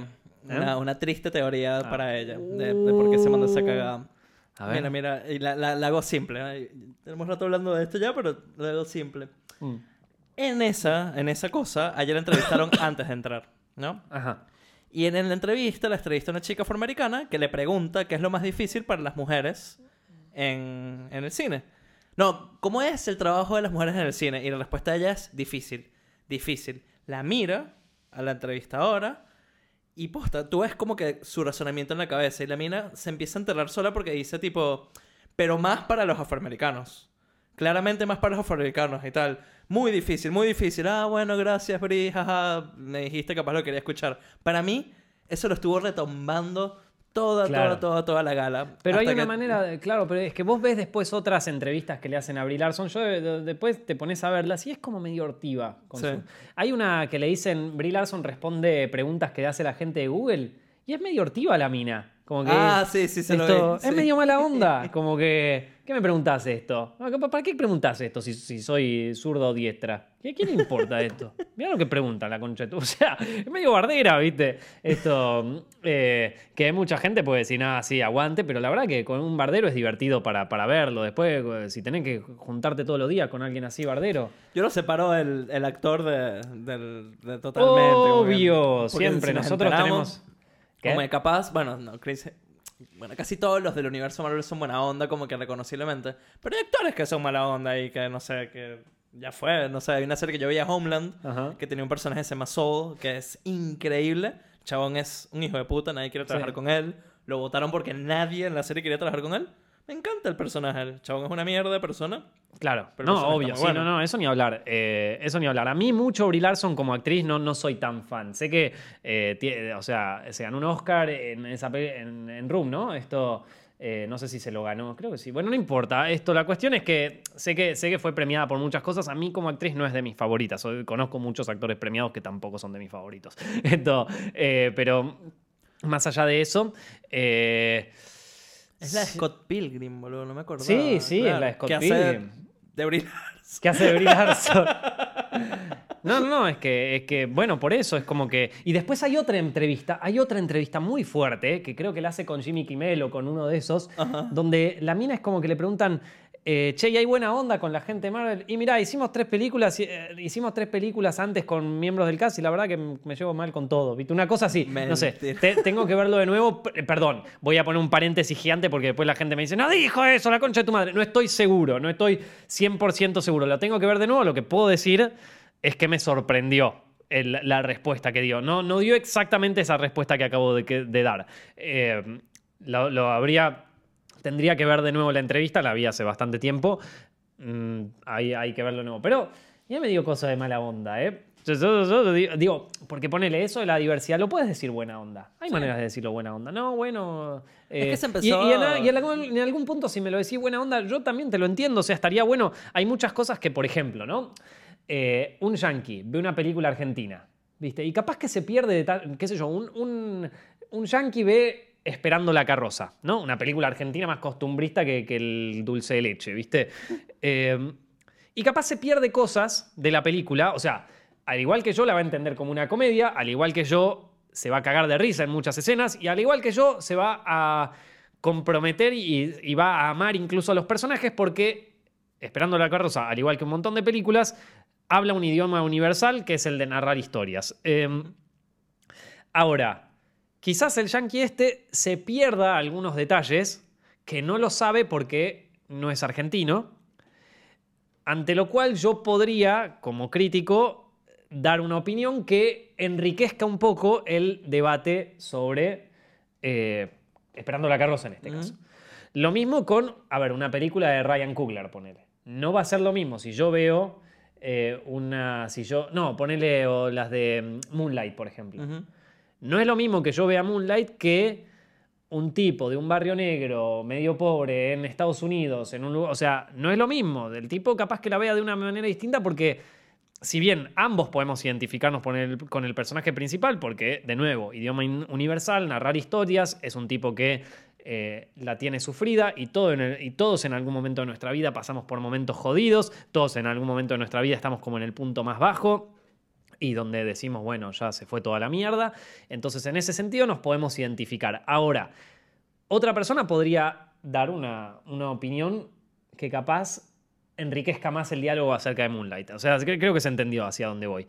¿Eh? Una, una triste teoría Ah. para ella. De, de por qué se mandó esa cagada. A ver. Mira, mira. Y la, la- la hago simple. ¿eh? Tenemos rato hablando de esto ya, pero la hago simple. Mm. En esa, en esa cosa, ayer la entrevistaron [laughs] antes de entrar, ¿no? Ajá. Y en la entrevista la entrevista una chica afroamericana que le pregunta qué es lo más difícil para las mujeres en, en el cine. No, ¿cómo es el trabajo de las mujeres en el cine? Y la respuesta de ella es difícil, difícil. La mira a la entrevistadora y posta, tú ves como que su razonamiento en la cabeza y la mina se empieza a enterrar sola porque dice tipo, pero más para los afroamericanos. Claramente más para los afroamericanos y tal. Muy difícil, muy difícil. Ah, bueno, gracias, Bri. Me dijiste capaz lo quería escuchar. Para mí, eso lo estuvo retomando toda, Claro. toda, toda, toda la gala. Pero hay una que- manera, de- claro, pero es que vos ves después otras entrevistas que le hacen a Brie Larson. Yo de- de- después te pones a verlas y es como medio hortiva. con Sí. su- Hay una que le dicen, Brie Larson responde preguntas que le hace la gente de Google y es medio hortiva la mina. Como que Ah, sí, sí, se lo esto- vi, sí. Es medio mala onda. [laughs] Como que, ¿qué me preguntás esto? Ah, ¿Para qué preguntás esto si, si soy zurdo o diestra? ¿Qué, ¿Quién le importa esto? [laughs] Mira lo que pregunta la concha. [laughs] O sea, es medio bardera, ¿viste? Esto, eh, que mucha gente puede decir, nada, sí, aguante, pero la verdad que con un bardero es divertido para, para verlo. Después, eh, si tenés que juntarte todos los días con alguien así, bardero. Yo lo separo el, el actor de, del, de totalmente. Obvio, siempre. si nos Nosotros tenemos. ¿Qué? Como que capaz, bueno, no, Chris. Bueno, casi todos los del universo Marvel son buena onda, como que reconociblemente. Pero hay actores que son mala onda y que no sé, que ya fue. No sé, hay una serie que yo veía, Homeland, Ajá. que tenía un personaje que se llama Soul, que es increíble. El Chabón es un hijo de puta, nadie quiere trabajar Sí. con él. Lo votaron porque nadie en la serie quería trabajar con él. Me encanta el personaje. El chabón es una mierda de persona. Claro, Pero no, obvio, sí, bueno. no, no, eso ni hablar, eh, eso ni hablar. A mí mucho Brie Larson como actriz no, no soy tan fan. Sé que, eh, o sea, se ganó un Oscar en, esa en, en Room, ¿no? Esto, eh, no sé si se lo ganó, creo que sí. Bueno, no importa. Esto, la cuestión es que sé que sé que fue premiada por muchas cosas. A mí como actriz no es de mis favoritas. Conozco muchos actores premiados que tampoco son de mis favoritos. [laughs] Esto, eh, pero más allá de eso. eh, Es la de Scott Pilgrim, boludo, no me acuerdo. Sí, sí, es la de Scott que Pilgrim. Hace de Brie Larson. ¿Qué hace Brie Larson? [laughs] No, no, es que, es que, bueno, por eso es como que... Y después hay otra entrevista, hay otra entrevista muy fuerte, que creo que la hace con Jimmy Kimmel o con uno de esos, donde la mina es como que le preguntan, eh, che, ¿y hay buena onda con la gente de Marvel? Y mirá, hicimos tres películas, eh, hicimos tres películas antes con miembros del cast y la verdad que me llevo mal con todo, ¿viste? Una cosa así, no sé, te- tengo que verlo de nuevo, perdón, voy a poner un paréntesis gigante porque después la gente me dice, no dijo eso, la concha de tu madre, no estoy seguro, no estoy 100% seguro, lo tengo que ver de nuevo, lo que puedo decir es que me sorprendió el- la respuesta que dio. No, no dio exactamente esa respuesta que acabo de, que- de dar. Eh, lo, lo habría. Tendría que ver de nuevo la entrevista, la vi hace bastante tiempo. Mm, hay, hay que verlo de nuevo. Pero ya me dio cosas de mala onda, ¿eh? Yo- yo- yo digo, digo, porque ponele eso de la diversidad, lo puedes decir buena onda. Hay maneras de decirlo buena onda. No, bueno. Es eh, que se y- empezó Y, en, y en algún, en algún punto, si me lo decís buena onda, yo también te lo entiendo. O sea, estaría bueno. Hay muchas cosas que, por ejemplo, ¿no? Eh, un yankee ve una película argentina, ¿viste? Y capaz que se pierde de tal, qué sé yo, un, un, un yankee ve Esperando la carroza, ¿no? Una película argentina más costumbrista que, que el dulce de leche, ¿viste? [laughs] Eh, y capaz se pierde cosas de la película, o sea, al igual que yo la va a entender como una comedia, al igual que yo se va a cagar de risa en muchas escenas, y al igual que yo se va a comprometer y, y va a amar incluso a los personajes porque Esperando la carroza, al igual que un montón de películas, habla un idioma universal que es el de narrar historias. Eh, ahora, quizás el yankee este se pierda algunos detalles que no lo sabe porque no es argentino, ante lo cual yo podría, como crítico, dar una opinión que enriquezca un poco el debate sobre eh, Esperando la carroza en este caso. Lo mismo con, a ver, una película de Ryan Coogler, ponele. No va a ser lo mismo si yo veo eh, una, si yo, no, ponele o las de mm, Moonlight, por ejemplo. No es lo mismo que yo vea Moonlight que un tipo de un barrio negro, medio pobre, en Estados Unidos, en un lugar. O sea, no es lo mismo. El tipo capaz que la vea de una manera distinta porque. Si bien ambos podemos identificarnos con el, personaje principal, porque, de nuevo, idioma universal, narrar historias, es un tipo que eh, la tiene sufrida y, todo y todos en algún momento de nuestra vida pasamos por momentos jodidos, todos en algún momento de nuestra vida estamos como en el punto más bajo y donde decimos, bueno, ya se fue toda la mierda. Entonces, en ese sentido nos podemos identificar. Ahora, otra persona podría dar una, una opinión que capaz enriquezca más el diálogo acerca de Moonlight. O sea, cre- creo que se entendió hacia dónde voy.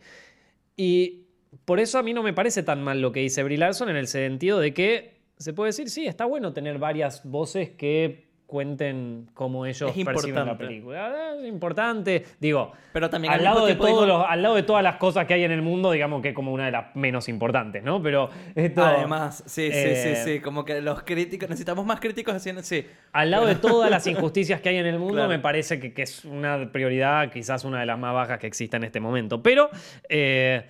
Y por eso a mí no me parece tan mal lo que dice Brie Larson en el sentido de que se puede decir, sí, está bueno tener varias voces que cuenten cómo ellos Es perciben la importante. película. Ah, Es importante. Digo, Pero también al lado, de todos los- al lado de todas las cosas que hay en el mundo, digamos que es como una de las menos importantes, ¿no? Pero esto, Además, sí, sí, eh, sí, sí. Como que los críticos, necesitamos más críticos haciendo. Sí. Al lado de todas las [laughs] injusticias que hay en el mundo, Claro. me parece que, que es una prioridad, quizás una de las más bajas que exista en este momento. Pero, eh,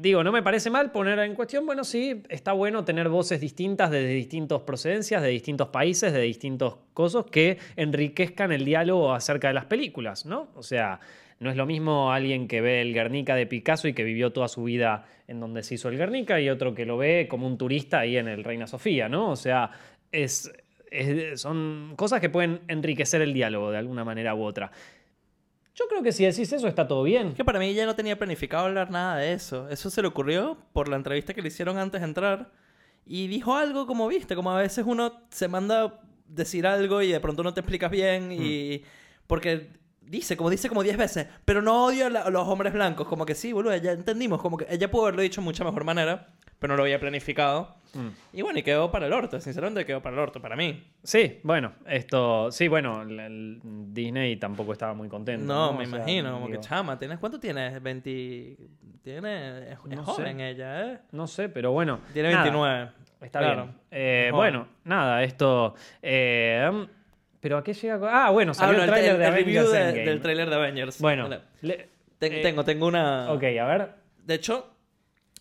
digo, no me parece mal poner en cuestión, bueno, sí, está bueno tener voces distintas de distintas procedencias, de distintos países, de distintos cosas que enriquezcan el diálogo acerca de las películas, ¿no? O sea, no es lo mismo alguien que ve el Guernica de Picasso y que vivió toda su vida en donde se hizo el Guernica y otro que lo ve como un turista ahí en el Reina Sofía, ¿no? O sea, son cosas que pueden enriquecer el diálogo de alguna manera u otra. Yo creo que si decís eso está todo bien. Que para mí ya no tenía planificado hablar nada de eso. Eso se le ocurrió por la entrevista que le hicieron antes de entrar. Y dijo algo como, viste, como a veces uno se manda decir algo y de pronto no te explicas bien y... Porque dice, como dice como 10 veces, pero no odio a los hombres blancos. Como que sí, boludo, ya entendimos. Como que ella pudo haberlo dicho de mucha mejor manera, pero no lo había planificado. Mm. Y bueno, y quedó para el orto. Sinceramente quedó para el orto, para mí. Sí, bueno, esto. Sí, bueno, el, el Disney tampoco estaba muy contento. No, No, me O sea, imagino, como digo, que chama, ¿tienes cuánto tienes? 20 tiene es, No joven sé. ella, ¿eh? No sé, pero bueno. Tiene nada, 29. Está Claro. bien. Eh, bueno, nada, esto. eh, pero a qué llega. Ah, bueno, Ah, salió bueno, el tráiler de Avengers de- del tráiler de Avengers. Bueno, Vale. le- Ten- eh, tengo, tengo una... Ok, a ver. De hecho,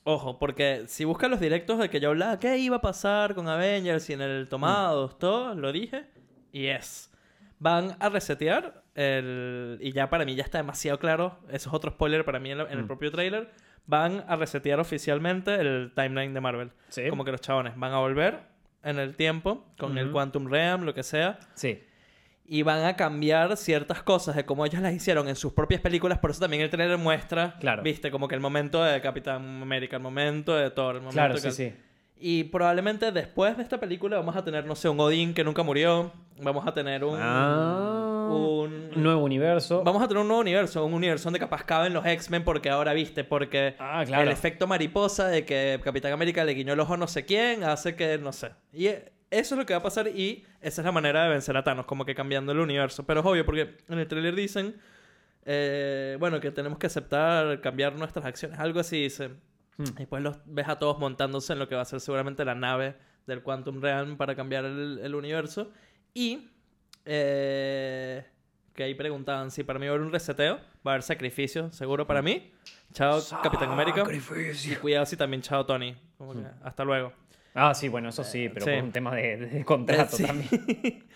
ojo, porque si buscas los directos de que yo hablaba, ¿qué iba a pasar con Avengers y en el Tomados, todo? Lo dije. Y es. Van a resetear el... Y ya para mí ya está demasiado claro. Eso es otro spoiler para mí en, la- en el Mm. propio tráiler. Van a resetear oficialmente el timeline de Marvel. Sí. Como que los chabones van a volver en el tiempo con el. Quantum Realm, lo que sea. Sí. Y van a cambiar ciertas cosas de cómo ellos las hicieron en sus propias películas. Por eso también el trailer muestra, Claro. viste, como que el momento de Capitán América, el momento de Thor, el momento Claro, que- sí, sí. Y probablemente después de esta película vamos a tener, no sé, un Odín que nunca murió. Vamos a tener un... Ah, un un nuevo universo. Vamos a tener un nuevo universo, un universo donde capaz caben los X-Men porque ahora, viste, porque Ah, claro. el efecto mariposa de que Capitán América le guiñó el ojo a no sé quién hace que, no sé. Y eh, eso es lo que va a pasar y esa es la manera de vencer a Thanos, como que cambiando el universo. Pero es obvio porque en el trailer dicen, eh, bueno, que tenemos que aceptar cambiar nuestras acciones, algo así dicen. Hmm. Y después los ves a todos montándose en lo que va a ser seguramente la nave del Quantum Realm para cambiar el, el universo. Y eh, que ahí preguntaban si para mí va a haber un reseteo, va a haber sacrificio, seguro para mí. Chao Capitán América. Y cuidado si también chao Tony. Como que, hasta luego. Ah, sí, bueno, eso sí, pero sí. por un tema de, de contrato Eh, [laughs] sí. también. [laughs]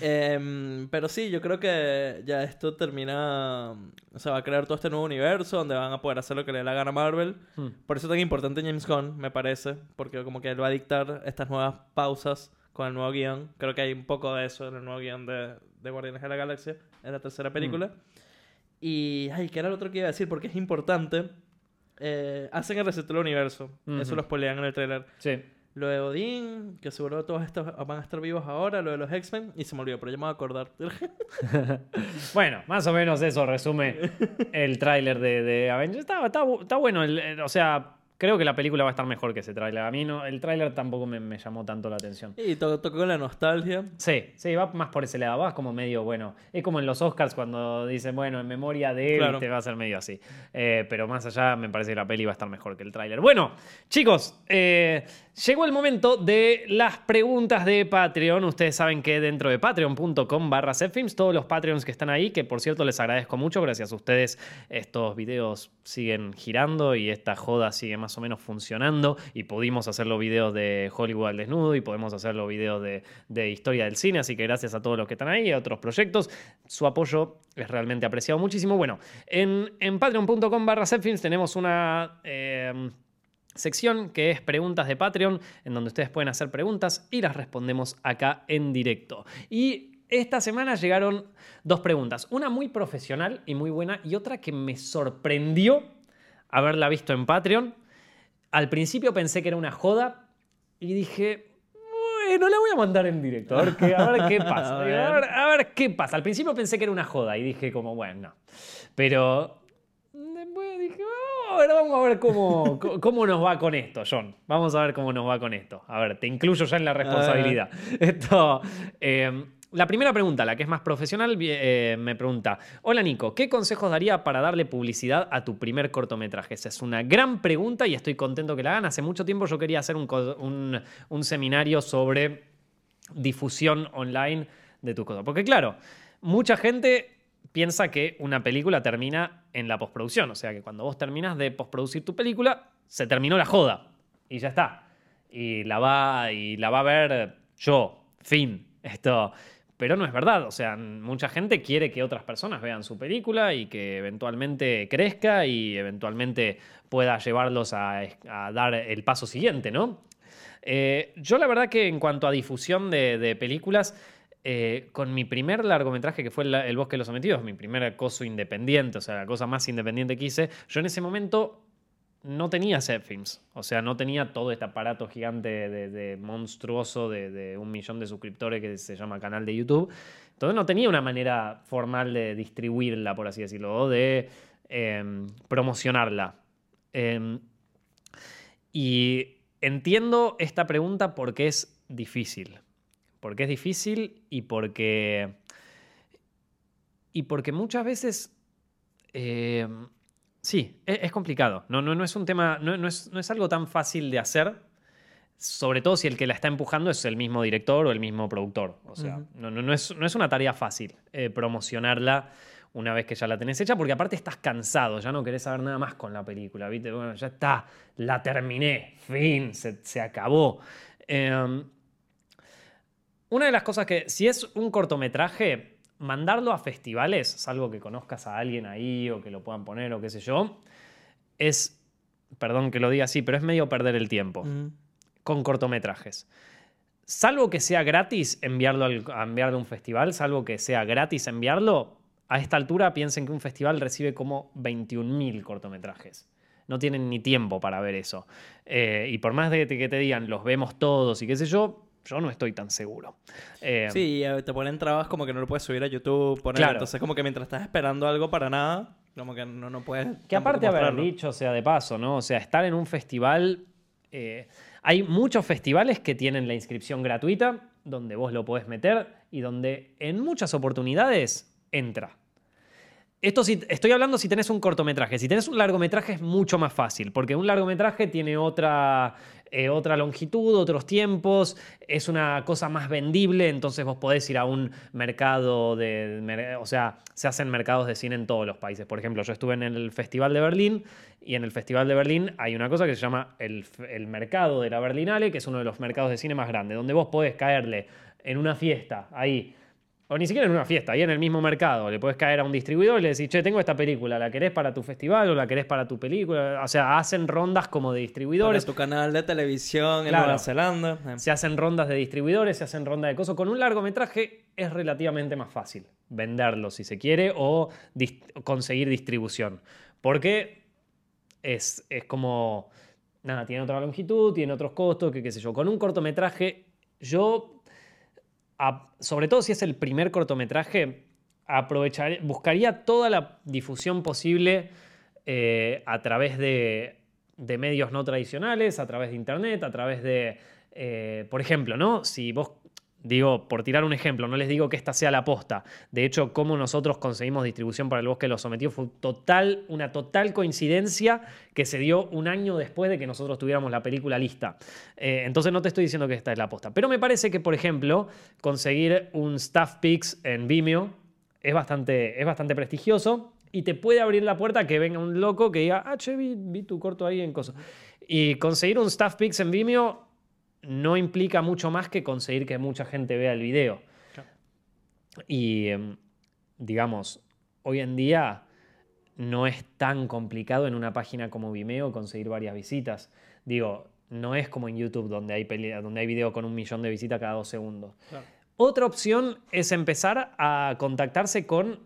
Em, pero sí, yo creo que ya esto termina. O sea, va a crear todo este nuevo universo donde van a poder hacer lo que le dé la gana a Marvel. Hmm. Por eso es tan importante James Gunn, me parece. Porque como que él va a dictar estas nuevas pausas con el nuevo guion. Creo que hay un poco de eso en el nuevo guion de, de Guardianes de la Galaxia, en la tercera película. Y, ay, ¿qué era lo otro que iba a decir? Porque es importante. Eh, hacen el reset del universo. Eso Ujú. lo spoilean en el trailer. Sí. Lo de Odín, que seguro todos estos van a estar vivos ahora, lo de los X-Men, y se me olvidó, pero ya me voy a acordar. [laughs] Bueno, más o menos eso resume el tráiler de, de Avengers. Está, está bu- está bueno, el- el- o sea, creo que la película va a estar mejor que ese tráiler. A mí no, el tráiler tampoco me, me llamó tanto la atención. y to- tocó la nostalgia. Sí, sí, va más por ese lado, vas como medio, bueno, es como en los Oscars cuando dicen, bueno, en memoria de él, Claro. te va a ser medio así. Eh, pero más allá, me parece que la peli va a estar mejor que el tráiler. Bueno, chicos, eh, Llegó el momento de las preguntas de Patreon. Ustedes saben que dentro de patreon.com barra todos los Patreons que están ahí, que por cierto les agradezco mucho, gracias a ustedes estos videos siguen girando y esta joda sigue más o menos funcionando y pudimos hacer los videos de Hollywood al desnudo y podemos hacer los videos de, historia del cine, así que gracias a todos los que están ahí y a otros proyectos. Su apoyo es realmente apreciado muchísimo. Bueno, en, patreon.com barra tenemos una... Eh, sección que es preguntas de Patreon, en donde ustedes pueden hacer preguntas y las respondemos acá en directo. Y esta semana llegaron dos preguntas, una muy profesional y muy buena y otra que me sorprendió haberla visto en Patreon. Al principio pensé que era una joda y dije, bueno, la voy a mandar en directo, a ver qué, [laughs] pasa. a, ver. qué pasa. Al principio pensé que era una joda y dije como, bueno, pero después dije, ahora vamos a ver cómo, cómo nos va con esto, John. Vamos a ver cómo nos va con esto. A ver, te incluyo ya en la responsabilidad. Esto. Eh, la primera pregunta, la que es más profesional, eh, me pregunta: Hola Nico, ¿qué consejos daría para darle publicidad a tu primer cortometraje? Esa es una gran pregunta y estoy contento que la hagan. Hace mucho tiempo yo quería hacer un, un seminario sobre difusión online de tu cosa. Porque, claro, mucha gente piensa que una película termina en la postproducción. O sea que cuando vos terminas de postproducir tu película, se terminó la joda. Y ya está. Y la va, y la va a ver yo. Fin. Esto. Pero no es verdad. O sea, mucha gente quiere que otras personas vean su película y que eventualmente crezca y eventualmente pueda llevarlos a, dar el paso siguiente, ¿no? Eh, yo la verdad que en cuanto a difusión de películas, eh, con mi primer largometraje, que fue El, Bosque de los Sometidos, mi primer acoso independiente, o sea, la cosa más independiente que hice, yo en ese momento no tenía Films, o sea, no tenía todo este aparato gigante de, monstruoso de, un millón de suscriptores que se llama canal de YouTube. Entonces no tenía una manera formal de distribuirla, por así decirlo, o de em, promocionarla. Em, y entiendo esta pregunta porque es difícil porque es difícil y porque. Y porque muchas veces. Eh, sí, es, complicado. No, no, no, es un tema. No, es, algo tan fácil de hacer. Sobre todo si el que la está empujando es el mismo director o el mismo productor. O sea, no, es, una tarea fácil eh, promocionarla una vez que ya la tenés hecha, porque aparte estás cansado, ya no querés saber nada más con la película, ¿viste? Bueno, ya está, la terminé, fin, se, acabó. Em, una de las cosas que, si es un cortometraje, mandarlo a festivales, salvo que conozcas a alguien ahí o que lo puedan poner o qué sé yo, es, perdón que lo diga así, pero es medio perder el tiempo con cortometrajes. Salvo que sea gratis enviarlo, a enviarlo a un festival, salvo que sea gratis enviarlo, a esta altura piensen que un festival recibe como 21.000 cortometrajes. No tienen ni tiempo para ver eso. Eh, y por más de que te digan, los vemos todos y qué sé yo, yo no estoy tan seguro. Eh, sí, eh, te ponen trabas como que no lo puedes subir a YouTube. Poner, Entonces, como que mientras estás esperando algo para nada, como que no, no puedes. Que aparte haber dicho, o sea, de paso, ¿no? O sea, estar en un festival. Eh, hay muchos festivales que tienen la inscripción gratuita, donde vos lo podés meter y donde en muchas oportunidades entra. Esto si, estoy hablando si tenés un cortometraje. Si tenés un largometraje es mucho más fácil, porque un largometraje tiene otra, eh, otra longitud, otros tiempos, es una cosa más vendible, entonces vos podés ir a un mercado de... O sea, se hacen mercados de cine en todos los países. Por ejemplo, yo estuve en el Festival de Berlín y en el Festival de Berlín hay una cosa que se llama el, el mercado de la Berlinale, que es uno de los mercados de cine más grandes, donde vos podés caerle en una fiesta ahí o ni siquiera en una fiesta, ahí en el mismo mercado. Le puedes caer a un distribuidor y le decís, che, tengo esta película, ¿la querés para tu festival o la querés para tu película? O sea, hacen rondas como de distribuidores. Para tu canal de televisión en Nueva Zelanda. Se hacen rondas de distribuidores, se hacen rondas de cosas. Con un largometraje es relativamente más fácil venderlo si se quiere o conseguir distribución. Porque es, es como, nada, tiene otra longitud, tiene otros costos, que qué sé yo. Con un cortometraje, yo sobre todo si es el primer cortometraje, aprovechar, buscaría toda la difusión posible eh, a través de, medios no tradicionales, a través de internet, a través de, eh, por ejemplo, ¿no? Si vos Digo, por tirar un ejemplo, no les digo que esta sea la posta. De hecho, cómo nosotros conseguimos distribución para el bosque de los sometidos fue total, una total coincidencia que se dio un año después de que nosotros tuviéramos la película lista. Eh, entonces no te estoy diciendo que esta es la posta. Pero me parece que, por ejemplo, conseguir un Staff Pix en Vimeo es bastante, es bastante prestigioso y te puede abrir la puerta que venga un loco que diga, ah, che, vi, tu corto ahí en cosas. Y conseguir un Staff Pix en Vimeo no implica mucho más que conseguir que mucha gente vea el video. Y, em, digamos, hoy en día no es tan complicado en una página como Vimeo conseguir varias visitas. Digo, no es como en YouTube donde hay, donde hay video con un millón de visitas cada dos segundos. Otra opción es empezar a contactarse con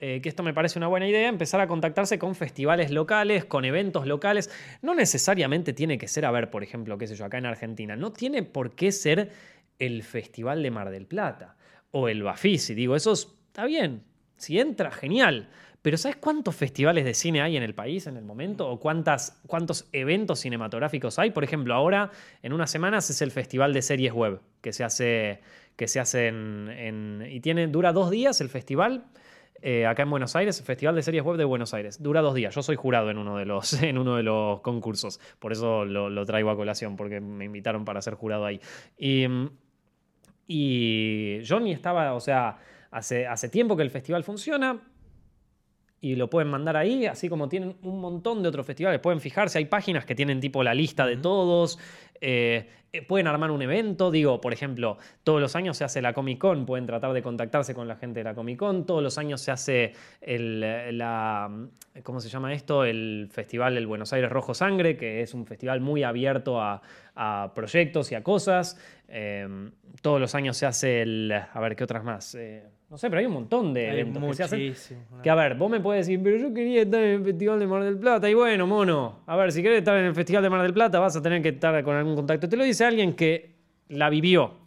eh, que esto me parece una buena idea, empezar a contactarse con festivales locales, con eventos locales. No necesariamente tiene que ser, a ver, por ejemplo, qué sé yo, acá en Argentina, no tiene por qué ser el Festival de Mar del Plata o el Bafisi. Digo, eso está bien. Si entra, genial. Pero ¿sabes cuántos festivales de cine hay en el país en el momento? ¿O cuántas, cuántos eventos cinematográficos hay? Por ejemplo, ahora, en unas semanas, es el Festival de Series Web, que se hace, que se hace en, y tiene, dura dos días el festival. Eh, acá en Buenos Aires, Festival de Series Web de Buenos Aires. Dura dos días. Yo soy jurado en uno de los, [laughs] en uno de los concursos. Por eso lo, traigo a colación, porque me invitaron para ser jurado ahí. Y, y Johnny estaba, o sea, hace, hace tiempo que el festival funciona y lo pueden mandar ahí, así como tienen un montón de otros festivales. Pueden fijarse, hay páginas que tienen tipo la lista de todos. Eh, eh, pueden armar un evento, digo, por ejemplo, todos los años se hace la Comic Con, pueden tratar de contactarse con la gente de la Comic Con, todos los años se hace el, la, ¿cómo se llama esto? El Festival del Buenos Aires Rojo Sangre, que es un festival muy abierto a, proyectos y a cosas. Eh, todos los años se hace el, a ver, ¿qué otras más? No sé, pero hay un montón de eventos que se hacen. Que a ver, vos me puedes decir, pero yo quería estar en el Festival de Mar del Plata. Y bueno, mono, a ver, si querés estar en el Festival de Mar del Plata, vas a tener que estar con algún contacto. Te lo dice alguien que la vivió,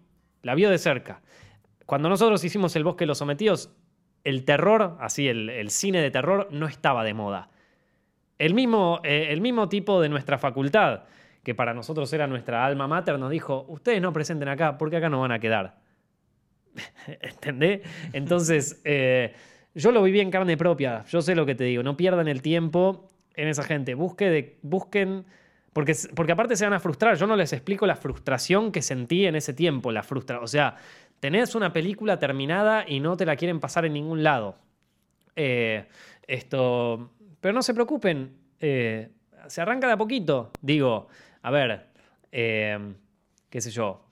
la vio de cerca. Cuando nosotros hicimos El Bosque de los Sometidos, el terror, así, el, cine de terror, no estaba de moda. El mismo, eh, el mismo tipo de nuestra facultad, que para nosotros era nuestra alma mater, nos dijo: Ustedes no presenten acá porque acá no van a quedar. [laughs] ¿Entendés? Entonces, eh, yo lo viví en carne propia. Yo sé lo que te digo. No pierdan el tiempo en esa gente. Busque busquen. Porque, porque aparte se van a frustrar. Yo no les explico la frustración que sentí en ese tiempo. La frustra o sea, tenés una película terminada y no te la quieren pasar en ningún lado. Eh, esto. Pero no se preocupen. Eh, se arranca de a poquito. Digo, a ver, qué sé yo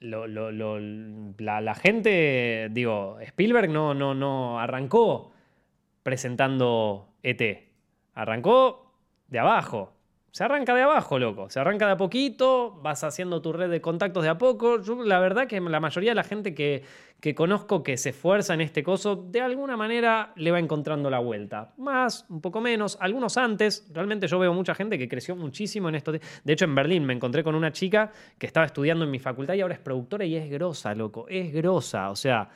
la, gente, digo, Spielberg no, no, no arrancó presentando ET. Arrancó de abajo. Se arranca de abajo, loco. Se arranca de a poquito, vas haciendo tu red de contactos de a poco. la verdad que la mayoría de la gente que, que conozco que se esfuerza en este coso, de alguna manera le va encontrando la vuelta. Más, un poco menos, algunos antes. Realmente yo veo mucha gente que creció muchísimo en esto. De, hecho, en Berlín me encontré con una chica que estaba estudiando en mi facultad y ahora es productora y es grosa, loco. Es grosa. O sea,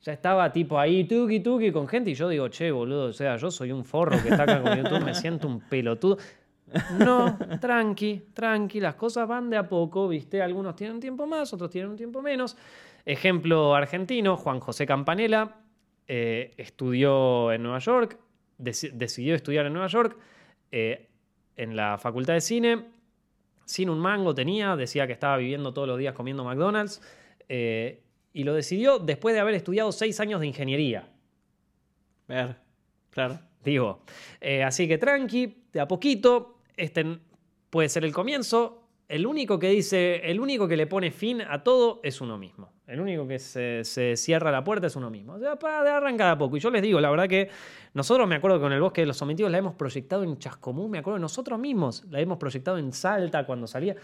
ya estaba tipo ahí tuki tuki con gente y yo digo, che, boludo, o sea, yo soy un forro que está acá con YouTube, me siento un pelotudo. No, tranqui, tranqui, las cosas van de a poco, ¿viste? Algunos tienen un tiempo más, otros tienen un tiempo menos. Ejemplo argentino, Juan José Campanella eh, estudió en Nueva York, decidió estudiar en Nueva York, eh, en la Facultad de Cine, sin un mango tenía, decía que estaba viviendo todos los días comiendo McDonald's, eh, y lo decidió después de haber estudiado seis años de ingeniería. Ver, claro. Digo, así que tranqui, de a poquito, este puede ser el comienzo. El único que dice, el único que le pone fin a todo es uno mismo. El único que se, cierra la puerta es uno mismo. O sea, arrancar a poco. Y yo les digo, la verdad que nosotros me acuerdo que con el Bosque de los Sometidos la hemos proyectado en Chascomú, me acuerdo nosotros mismos la hemos proyectado en Salta cuando salía.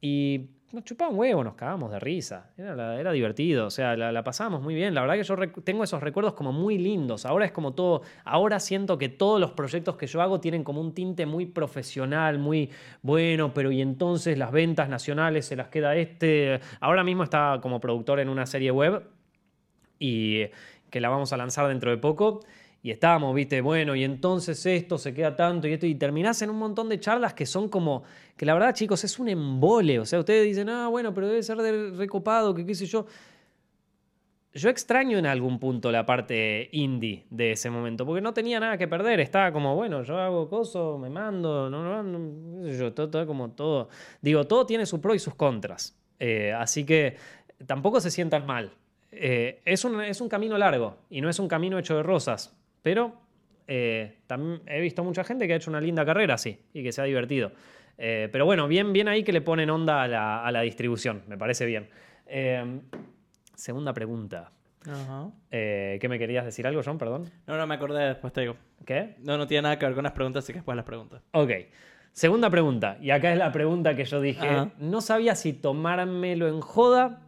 Y nos chupaba un huevo, nos cagábamos de risa. Era, divertido, o sea, la, pasábamos muy bien. La verdad que yo tengo esos recuerdos como muy lindos. Ahora es como todo, ahora siento que todos los proyectos que yo hago tienen como un tinte muy profesional, muy bueno, pero y entonces las ventas nacionales se las queda este. Ahora mismo está como productor en una serie web y que la vamos a lanzar dentro de poco. Y estábamos, viste, bueno, y entonces esto se queda tanto y esto, y terminás en un montón de charlas que son como, que la verdad, chicos, es un embole. O sea, ustedes dicen, ah, bueno, pero debe ser de recopado, que qué sé yo. Yo extraño en algún punto la parte indie de ese momento, porque no tenía nada que perder. Estaba como, bueno, yo hago cosas, me mando, no, no, no, qué sé yo, todo, todo como todo. Digo, todo tiene su pro y sus contras. Eh, así que tampoco se sientan mal. Eh, es, un, es un camino largo y no es un camino hecho de rosas. Pero eh, también he visto mucha gente que ha hecho una linda carrera así y que se ha divertido. Eh, pero bueno, bien, bien ahí que le ponen onda a la, distribución, me parece bien. Eh, segunda pregunta. ¿Qué me querías decir algo, John? Perdón. No, no me acordé, después te digo. ¿Qué? No, no tiene nada que ver con las preguntas, así que después las preguntas. Ok. Segunda pregunta. Y acá es la pregunta que yo dije. No sabía si tomármelo en joda,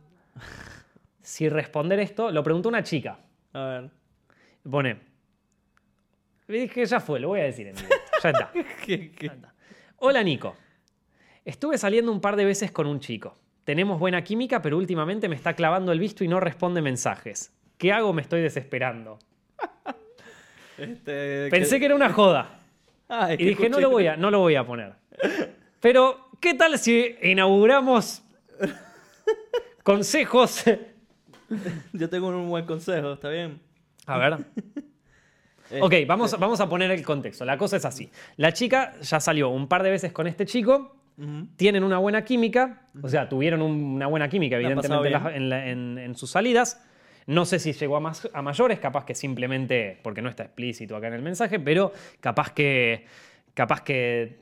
si responder esto. Lo preguntó una chica. A ver. Pone, Dije, ya fue, lo voy a decir en [laughs] Ya está. Hola Nico. Estuve saliendo un par de veces con un chico. Tenemos buena química, pero últimamente me está clavando el visto y no responde mensajes. ¿Qué hago? Me estoy desesperando. Este, Pensé que... era una joda. y dije, no lo, voy a, no lo voy a poner. Pero, ¿qué tal si inauguramos consejos? [laughs] Yo tengo un buen consejo, ¿está bien? A ver. [laughs] Ok, vamos, vamos a poner el contexto. La cosa es así. La chica ya salió un par de veces con este chico, tienen una buena química, o sea, tuvieron una buena química, evidentemente, en, sus salidas. No sé si llegó a, más, a mayores, capaz que simplemente, porque no está explícito acá en el mensaje, pero capaz que, capaz que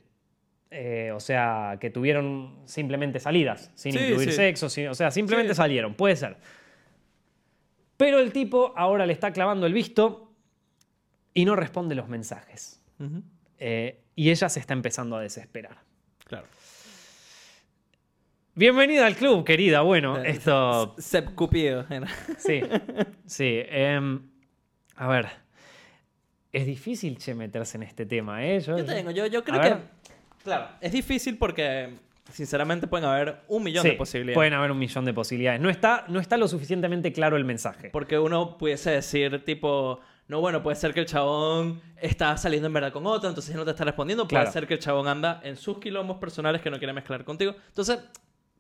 eh, o sea, que tuvieron simplemente salidas, sin incluir sexo, o sea, simplemente salieron, puede ser. Pero el tipo ahora le está clavando el visto y no responde los mensajes. Eh, y ella se está empezando a desesperar. Claro. Bienvenida al club, querida. Bueno, eh, esto. Sep Cupido. Sí, sí. Em, a ver. Es difícil, che, meterse en este tema, ¿eh? Yo, tengo, yo, creo que. Claro, es difícil porque, sinceramente, pueden haber un millón de posibilidades. Pueden haber un millón de posibilidades. No está, no está lo suficientemente claro el mensaje. Porque uno pudiese decir, tipo no, bueno, puede ser que el chabón está saliendo en verdad con otro, entonces no te está respondiendo. Puede ser que el chabón anda en sus quilombos personales que no quiere mezclar contigo. Entonces,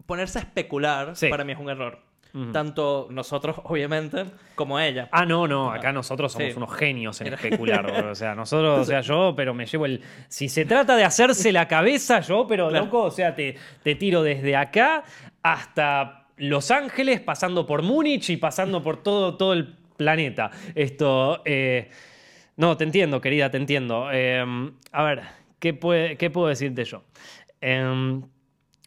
ponerse a especular para mí es un error. Tanto nosotros, [laughs] obviamente, como ella. Ah, no, no, acá nosotros somos unos genios en especular. o sea, nosotros, o sea, [laughs] yo, pero me llevo el. Si se trata de hacerse la cabeza, yo, pero loco, o sea, te, te tiro desde acá hasta Los Ángeles, pasando por Múnich y pasando por todo, todo el planeta. Esto. Eh, no, te entiendo, querida, te entiendo. Em, a ver, ¿qué, puedo decirte yo? Em,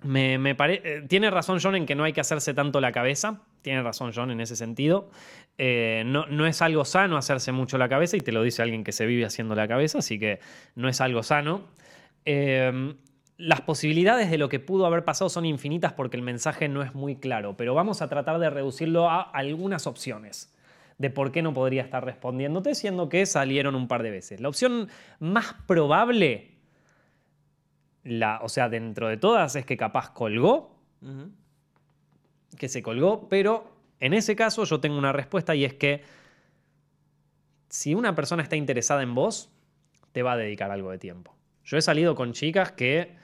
me, eh, Tiene razón John en que no hay que hacerse tanto la cabeza. Tiene razón John en ese sentido. Eh, no, no, es algo sano hacerse mucho la cabeza y te lo dice alguien que se vive haciendo la cabeza, así que no es algo sano. Em, las posibilidades de lo que pudo haber pasado son infinitas porque el mensaje no es muy claro, pero vamos a tratar de reducirlo a algunas opciones de por qué no podría estar respondiéndote, siendo que salieron un par de veces. La opción más probable, la, o sea, dentro de todas, es que capaz colgó, que se colgó, pero en ese caso yo tengo una respuesta y es que si una persona está interesada en vos, te va a dedicar algo de tiempo. Yo he salido con chicas que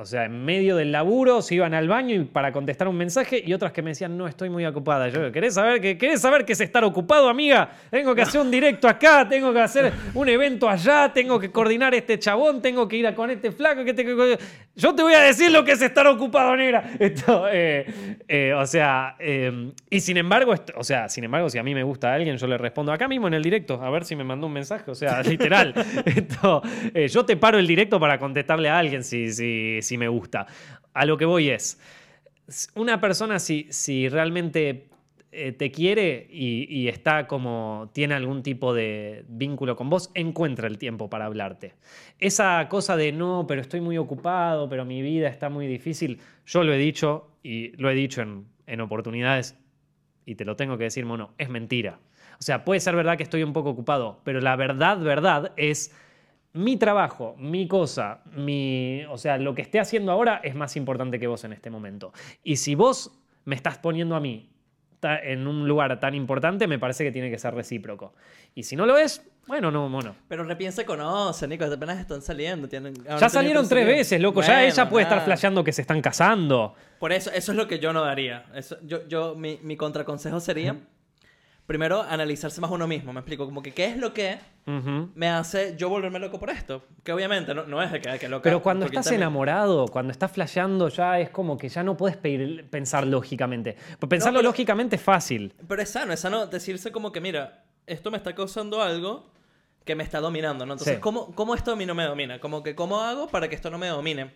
o sea, en medio del laburo se iban al baño y para contestar un mensaje y otras que me decían, no, estoy muy ocupada. Yo, ¿querés saber qué, querés saber qué es estar ocupado, amiga? Tengo que hacer un directo acá, tengo que hacer un evento allá, tengo que coordinar este chabón, tengo que ir a con este flaco. Que Yo te voy a decir lo que es estar ocupado, negra. [laughs] Esto, eh, eh, o sea, eh, y sin embargo, o sea, sin embargo, si a mí me gusta alguien, yo le respondo acá mismo en el directo, a ver si me mandó un mensaje. O sea, literal. [laughs] esto, yo te paro el directo para contestarle a alguien si, si si me gusta. A lo que voy es, una persona si, si realmente eh, te quiere y, está como tiene algún tipo de vínculo con vos, encuentra el tiempo para hablarte. Esa cosa de no, pero estoy muy ocupado, pero mi vida está muy difícil, yo lo he dicho y lo he dicho en, en oportunidades y te lo tengo que decir, mono, es mentira. O sea, puede ser verdad que estoy un poco ocupado, pero la verdad, verdad es mi trabajo, mi cosa, mi, o sea, lo que esté haciendo ahora es más importante que vos en este momento. Y si vos me estás poniendo a mí en un lugar tan importante, me parece que tiene que ser recíproco. Y si no lo es, bueno, no, bueno. Pero repiensa conoce, Nico, apenas están saliendo. Tienen, Ya salieron tres veces, loco. ya ella puede estar flasheando que se están casando. Por eso, eso es lo que yo no daría. Eso, yo, yo, mi, mi contraconsejo sería, primero, analizarse más uno mismo. Me explico, como que qué es lo que Ujú. me hace yo volverme loco por esto. Que obviamente no, no es de que, que loca. Pero cuando estás también- enamorado, cuando estás flasheando, ya es como que ya no puedes pedir- pensar lógicamente. Pues pensarlo pero- lógicamente es fácil. Pero es sano, es sano decirse como que, mira, esto me está causando algo que me está dominando, ¿no? Entonces, Sí. ¿cómo, ¿cómo esto a mí no me domina? Como que, ¿cómo hago para que esto no me domine?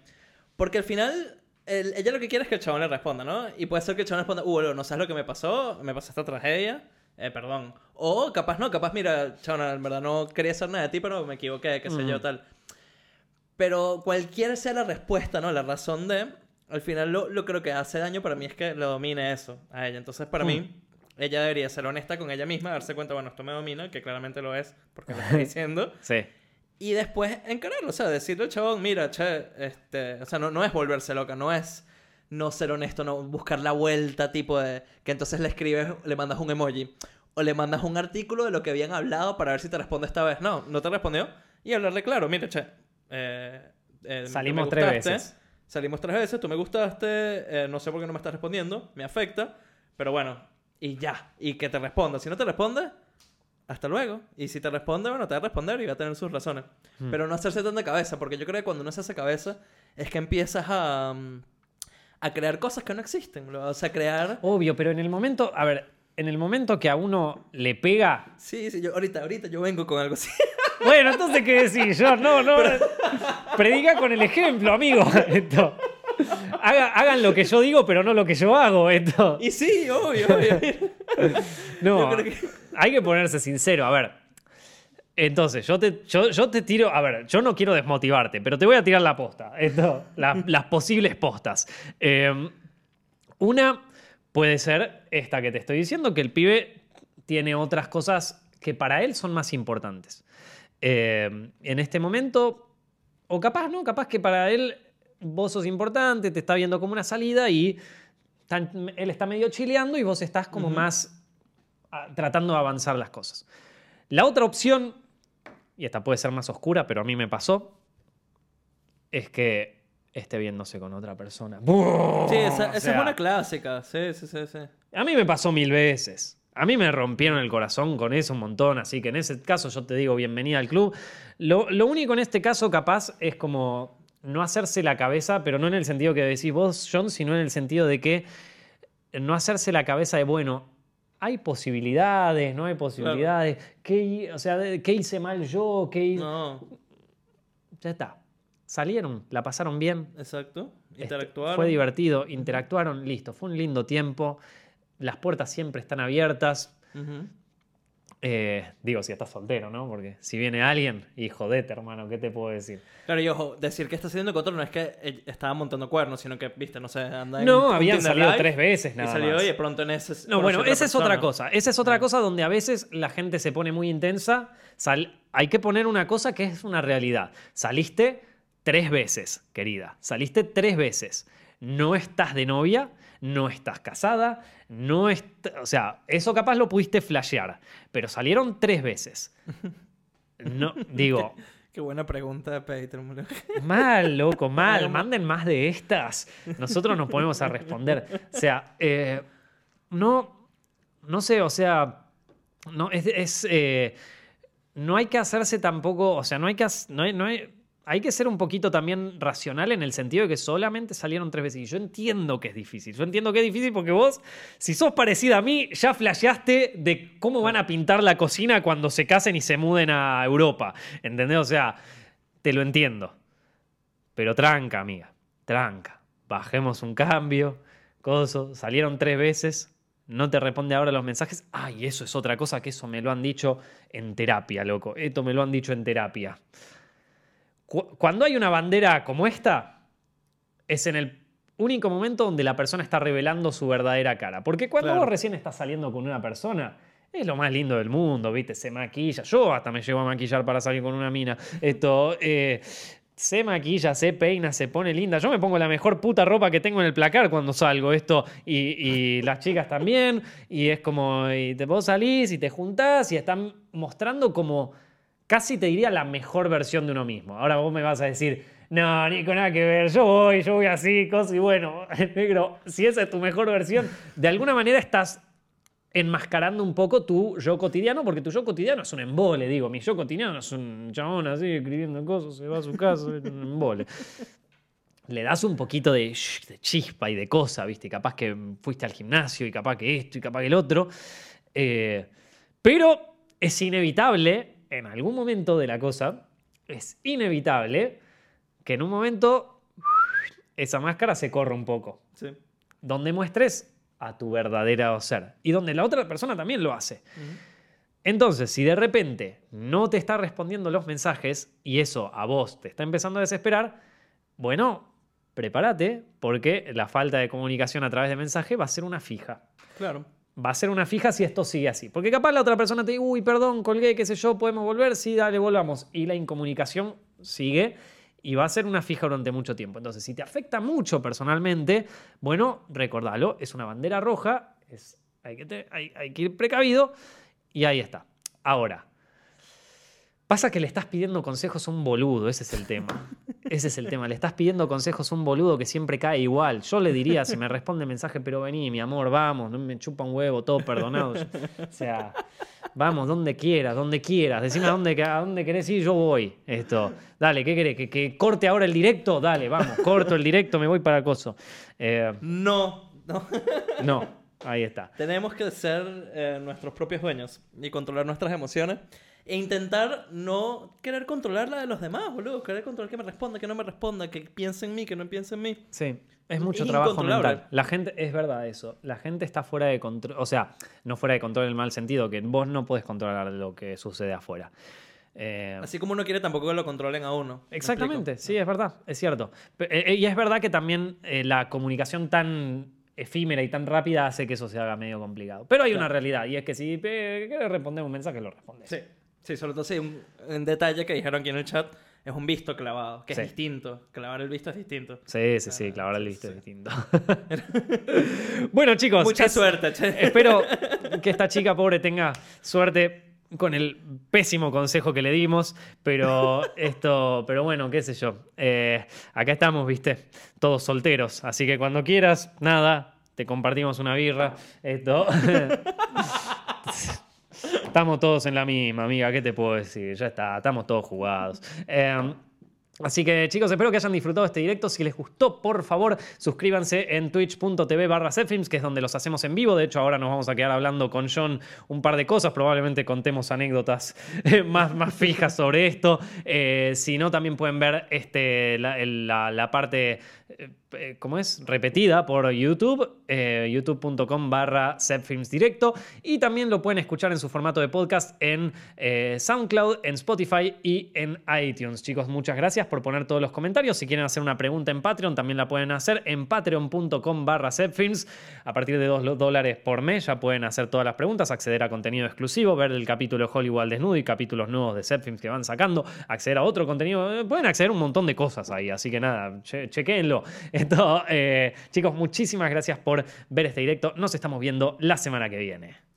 Porque al final, el- ella lo que quiere es que el chabón le responda, ¿no? Y puede ser que el chabón responda, uh, no sabes lo que me pasó, me pasó esta tragedia, eh, perdón. O capaz no, capaz, mira, chabón, en verdad no quería hacer nada de ti, pero me equivoqué, qué sé yo, Mm. tal. Pero cualquiera sea la respuesta, ¿no? La razón de, al final lo, lo creo que hace daño para mí es que lo domine eso a ella. Entonces, para Mm. mí, ella debería ser honesta con ella misma, darse cuenta, bueno, esto me domina, que claramente lo es, porque lo está [laughs] diciendo. Sí. Y después encararlo, o sea, decirle al chabón, mira, che, este, o sea, no, no es volverse loca, no es no ser honesto, no buscar la vuelta, tipo de que entonces le escribes, le mandas un emoji o le mandas un artículo de lo que habían hablado para ver si te responde esta vez. No, no te respondió y hablarle claro, mira, che, eh, eh, Salimos tres veces. Salimos tres veces, tú me gustaste, eh, no sé por qué no me estás respondiendo, me afecta, pero bueno, y ya, y que te responda. Si no te responde, hasta luego. Y si te responde, bueno, te va a responder y va a tener sus razones. Hmm. Pero no hacerse tanta cabeza, porque yo creo que cuando uno se hace cabeza es que empiezas a, mm, a crear cosas que no existen. bro. O sea, crear... Obvio, pero en el momento, a ver, en el momento que a uno le pega. Sí, sí, yo ahorita, ahorita yo vengo con algo así. [laughs] Bueno, entonces, ¿qué decís? Yo, no, no. [laughs] Predica con el ejemplo, amigo. [laughs] Esto. Haga- hagan lo que yo digo, pero no lo que yo hago. Esto. y sí, obvio, obvio. No, que- hay que ponerse sincero. A ver, entonces, yo te, yo, yo te tiro. A ver, yo no quiero desmotivarte, pero te voy a tirar la posta. Esto, la- [laughs] las posibles postas. Eh, una puede ser esta que te estoy diciendo, que el pibe tiene otras cosas que para él son más importantes. Eh, en este momento, o capaz no, capaz que para él vos sos importante, te está viendo como una salida y tan- él está medio chileando y vos estás como más ah, tratando de avanzar las cosas. La otra opción, y esta puede ser más oscura, pero a mí me pasó, es que esté viéndose con otra persona. Sí, esa, O esa sea, es una clásica. Sí, sí, sí, sí. A mí me pasó mil veces. A mí me rompieron el corazón con eso un montón, así que en ese caso yo te digo bienvenida al club. Lo, lo único en este caso capaz es como no hacerse la cabeza, pero no en el sentido que decís vos, John, sino en el sentido de que no hacerse la cabeza de, bueno, hay posibilidades, no hay posibilidades, ¿Qué, o sea, ¿qué hice mal yo? ¿Qué No, Ya está. Salieron, la pasaron bien, exacto. este, Interactuar. Fue divertido, interactuaron, listo. Fue un lindo tiempo. Las puertas siempre están abiertas. Eh, digo, si estás soltero, ¿no? Porque si viene alguien, y jodete, hermano, ¿qué te puedo decir? Claro, y ojo, decir que está saliendo con otro no es que él estaba montando cuernos, sino que, viste, no sé, anda en No, habían salido Live tres veces Y nada salió más. y de pronto en ese. No, bueno, esa es otra cosa. Esa es otra cosa donde a veces la gente se pone muy intensa. Sal- Hay que poner una cosa que es una realidad. Saliste tres veces, querida. Saliste tres veces. No estás de novia, no estás casada, no est- O sea, eso capaz lo pudiste flashear, pero salieron tres veces. No, [laughs] digo, Qué buena pregunta de Patreon. [laughs] Mal, loco, mal. Manden más de estas. Nosotros nos ponemos a responder. O sea, eh, no, no sé, o sea, no, es, es, eh, no hay que hacerse tampoco, o sea, no hay que, no hay, no hay, hay que ser un poquito también racional en el sentido de que solamente salieron tres veces. Y yo entiendo que es difícil. Yo entiendo que es difícil porque vos, si sos parecida a mí, ya flasheaste de cómo van a pintar la cocina cuando se casen y se muden a Europa. ¿Entendés? O sea, te lo entiendo. Pero tranca, amiga. Tranca. Bajemos un cambio. Coso. Salieron tres veces. No te responde ahora los mensajes. Ay, eso es otra cosa que eso me lo han dicho en terapia, loco. Esto me lo han dicho en terapia. Cu- Cuando hay una bandera como esta, es en el único momento donde la persona está revelando su verdadera cara. Porque cuando Claro. vos recién estás saliendo con una persona, es lo más lindo del mundo, ¿viste? Se maquilla. Yo hasta me llevo a maquillar para salir con una mina. Esto. eh, se maquilla, se peina, se pone linda. Yo me pongo la mejor puta ropa que tengo en el placar cuando salgo esto y, y las chicas también. Y es como, y te puedo salir y te juntás y están mostrando como casi te diría la mejor versión de uno mismo. Ahora vos me vas a decir, no, ni con nada que ver, yo voy, yo voy así, cosas y bueno, [laughs] negro, si esa es tu mejor versión, de alguna manera estás enmascarando un poco tu yo cotidiano, porque tu yo cotidiano es un embole, digo. Mi yo cotidiano es un chabón así escribiendo cosas, se va a su casa, es un embole. Le das un poquito de, de chispa y de cosa, ¿viste? Capaz que fuiste al gimnasio y capaz que esto y capaz que el otro. Eh, pero es inevitable, en algún momento de la cosa, es inevitable que en un momento esa máscara se corra un poco. Sí. Donde muestres a tu verdadero ser. Y donde la otra persona también lo hace. Entonces, si de repente no te está respondiendo los mensajes y eso a vos te está empezando a desesperar, bueno, prepárate porque la falta de comunicación a través de mensaje va a ser una fija. Claro. Va a ser una fija si esto sigue así. Porque capaz la otra persona te dice, uy, perdón, colgué, qué sé yo, podemos volver, sí, dale, volvamos. Y la incomunicación sigue y va a ser una fija durante mucho tiempo. Entonces, si te afecta mucho personalmente, bueno, recordalo, es una bandera roja, es, hay, que hay que ir precavido y ahí está. Ahora, pasa que le estás pidiendo consejos a un boludo, ese es el tema. Ese es el tema, le estás pidiendo consejos a un boludo que siempre cae igual. Yo le diría, si me responde mensaje, pero vení, mi amor, vamos, no me chupa un huevo, todo perdonado. O sea, vamos, donde quieras, donde quieras. Decime a dónde, a dónde querés ir, yo voy. Esto. Dale, ¿qué querés? ¿Que, que corte ahora el directo? Dale, vamos, corto el directo, me voy para acoso. Eh, No, no. no, ahí está. Tenemos que ser eh, nuestros propios dueños y controlar nuestras emociones. E intentar no querer controlar la de los demás, boludo. Querer controlar que me responda, que no me responda, que piense en mí, que no piense en mí. Sí, es mucho Es trabajo mental. La gente, es verdad eso, la gente está fuera de control, o sea, no fuera de control en el mal sentido, que vos no podés controlar lo que sucede afuera. Eh, Así como uno quiere tampoco que lo controlen a uno. ¿Me exactamente, sí, es verdad, es cierto. Pe- eh, y es verdad que también eh, la comunicación tan efímera y tan rápida hace que eso se haga medio complicado. Pero hay una realidad, y es que si eh, quieres responder un mensaje, lo respondes. Sí, sí, sobre todo si un, un detalle que dijeron aquí en el chat es un visto clavado, que Sí. es distinto. Clavar el visto es distinto. Sí, sí, sí, Ah, claro, el sí, visto es sí. distinto. [laughs] bueno, chicos, Mucha es- suerte, che. Espero que esta chica pobre tenga suerte con el pésimo consejo que le dimos, pero esto, pero bueno, qué sé yo. Eh, acá estamos, viste, todos solteros, así que cuando quieras, nada, te compartimos una birra. Esto. [laughs] Estamos todos en la misma, amiga, ¿qué te puedo decir? Ya está, estamos todos jugados. Eh, Así que chicos, espero que hayan disfrutado este directo. Si les gustó, por favor, suscríbanse en twitch.tv barra Zepfilms, que es donde los hacemos en vivo. De hecho, ahora nos vamos a quedar hablando con John un par de cosas. Probablemente contemos anécdotas eh, más, más fijas sobre esto. Eh, si no, también pueden ver este, la, parte, ¿cómo es? Repetida por YouTube, eh, youtube.com barra directo. Y también lo pueden escuchar en su formato de podcast en eh, SoundCloud, en Spotify y en iTunes. Chicos, muchas gracias por poner todos los comentarios. Si quieren hacer una pregunta en Patreon, también la pueden hacer en patreon.com barra. A partir de 2 dólares por mes ya pueden hacer todas las preguntas, acceder a contenido exclusivo, ver el capítulo Hollywood desnudo y capítulos nuevos de Zepfilms que van sacando, acceder a otro contenido. Eh, Pueden acceder a un montón de cosas ahí, así que nada, che [laughs] Esto, eh, chicos, muchísimas gracias por ver este directo. Nos estamos viendo la semana que viene.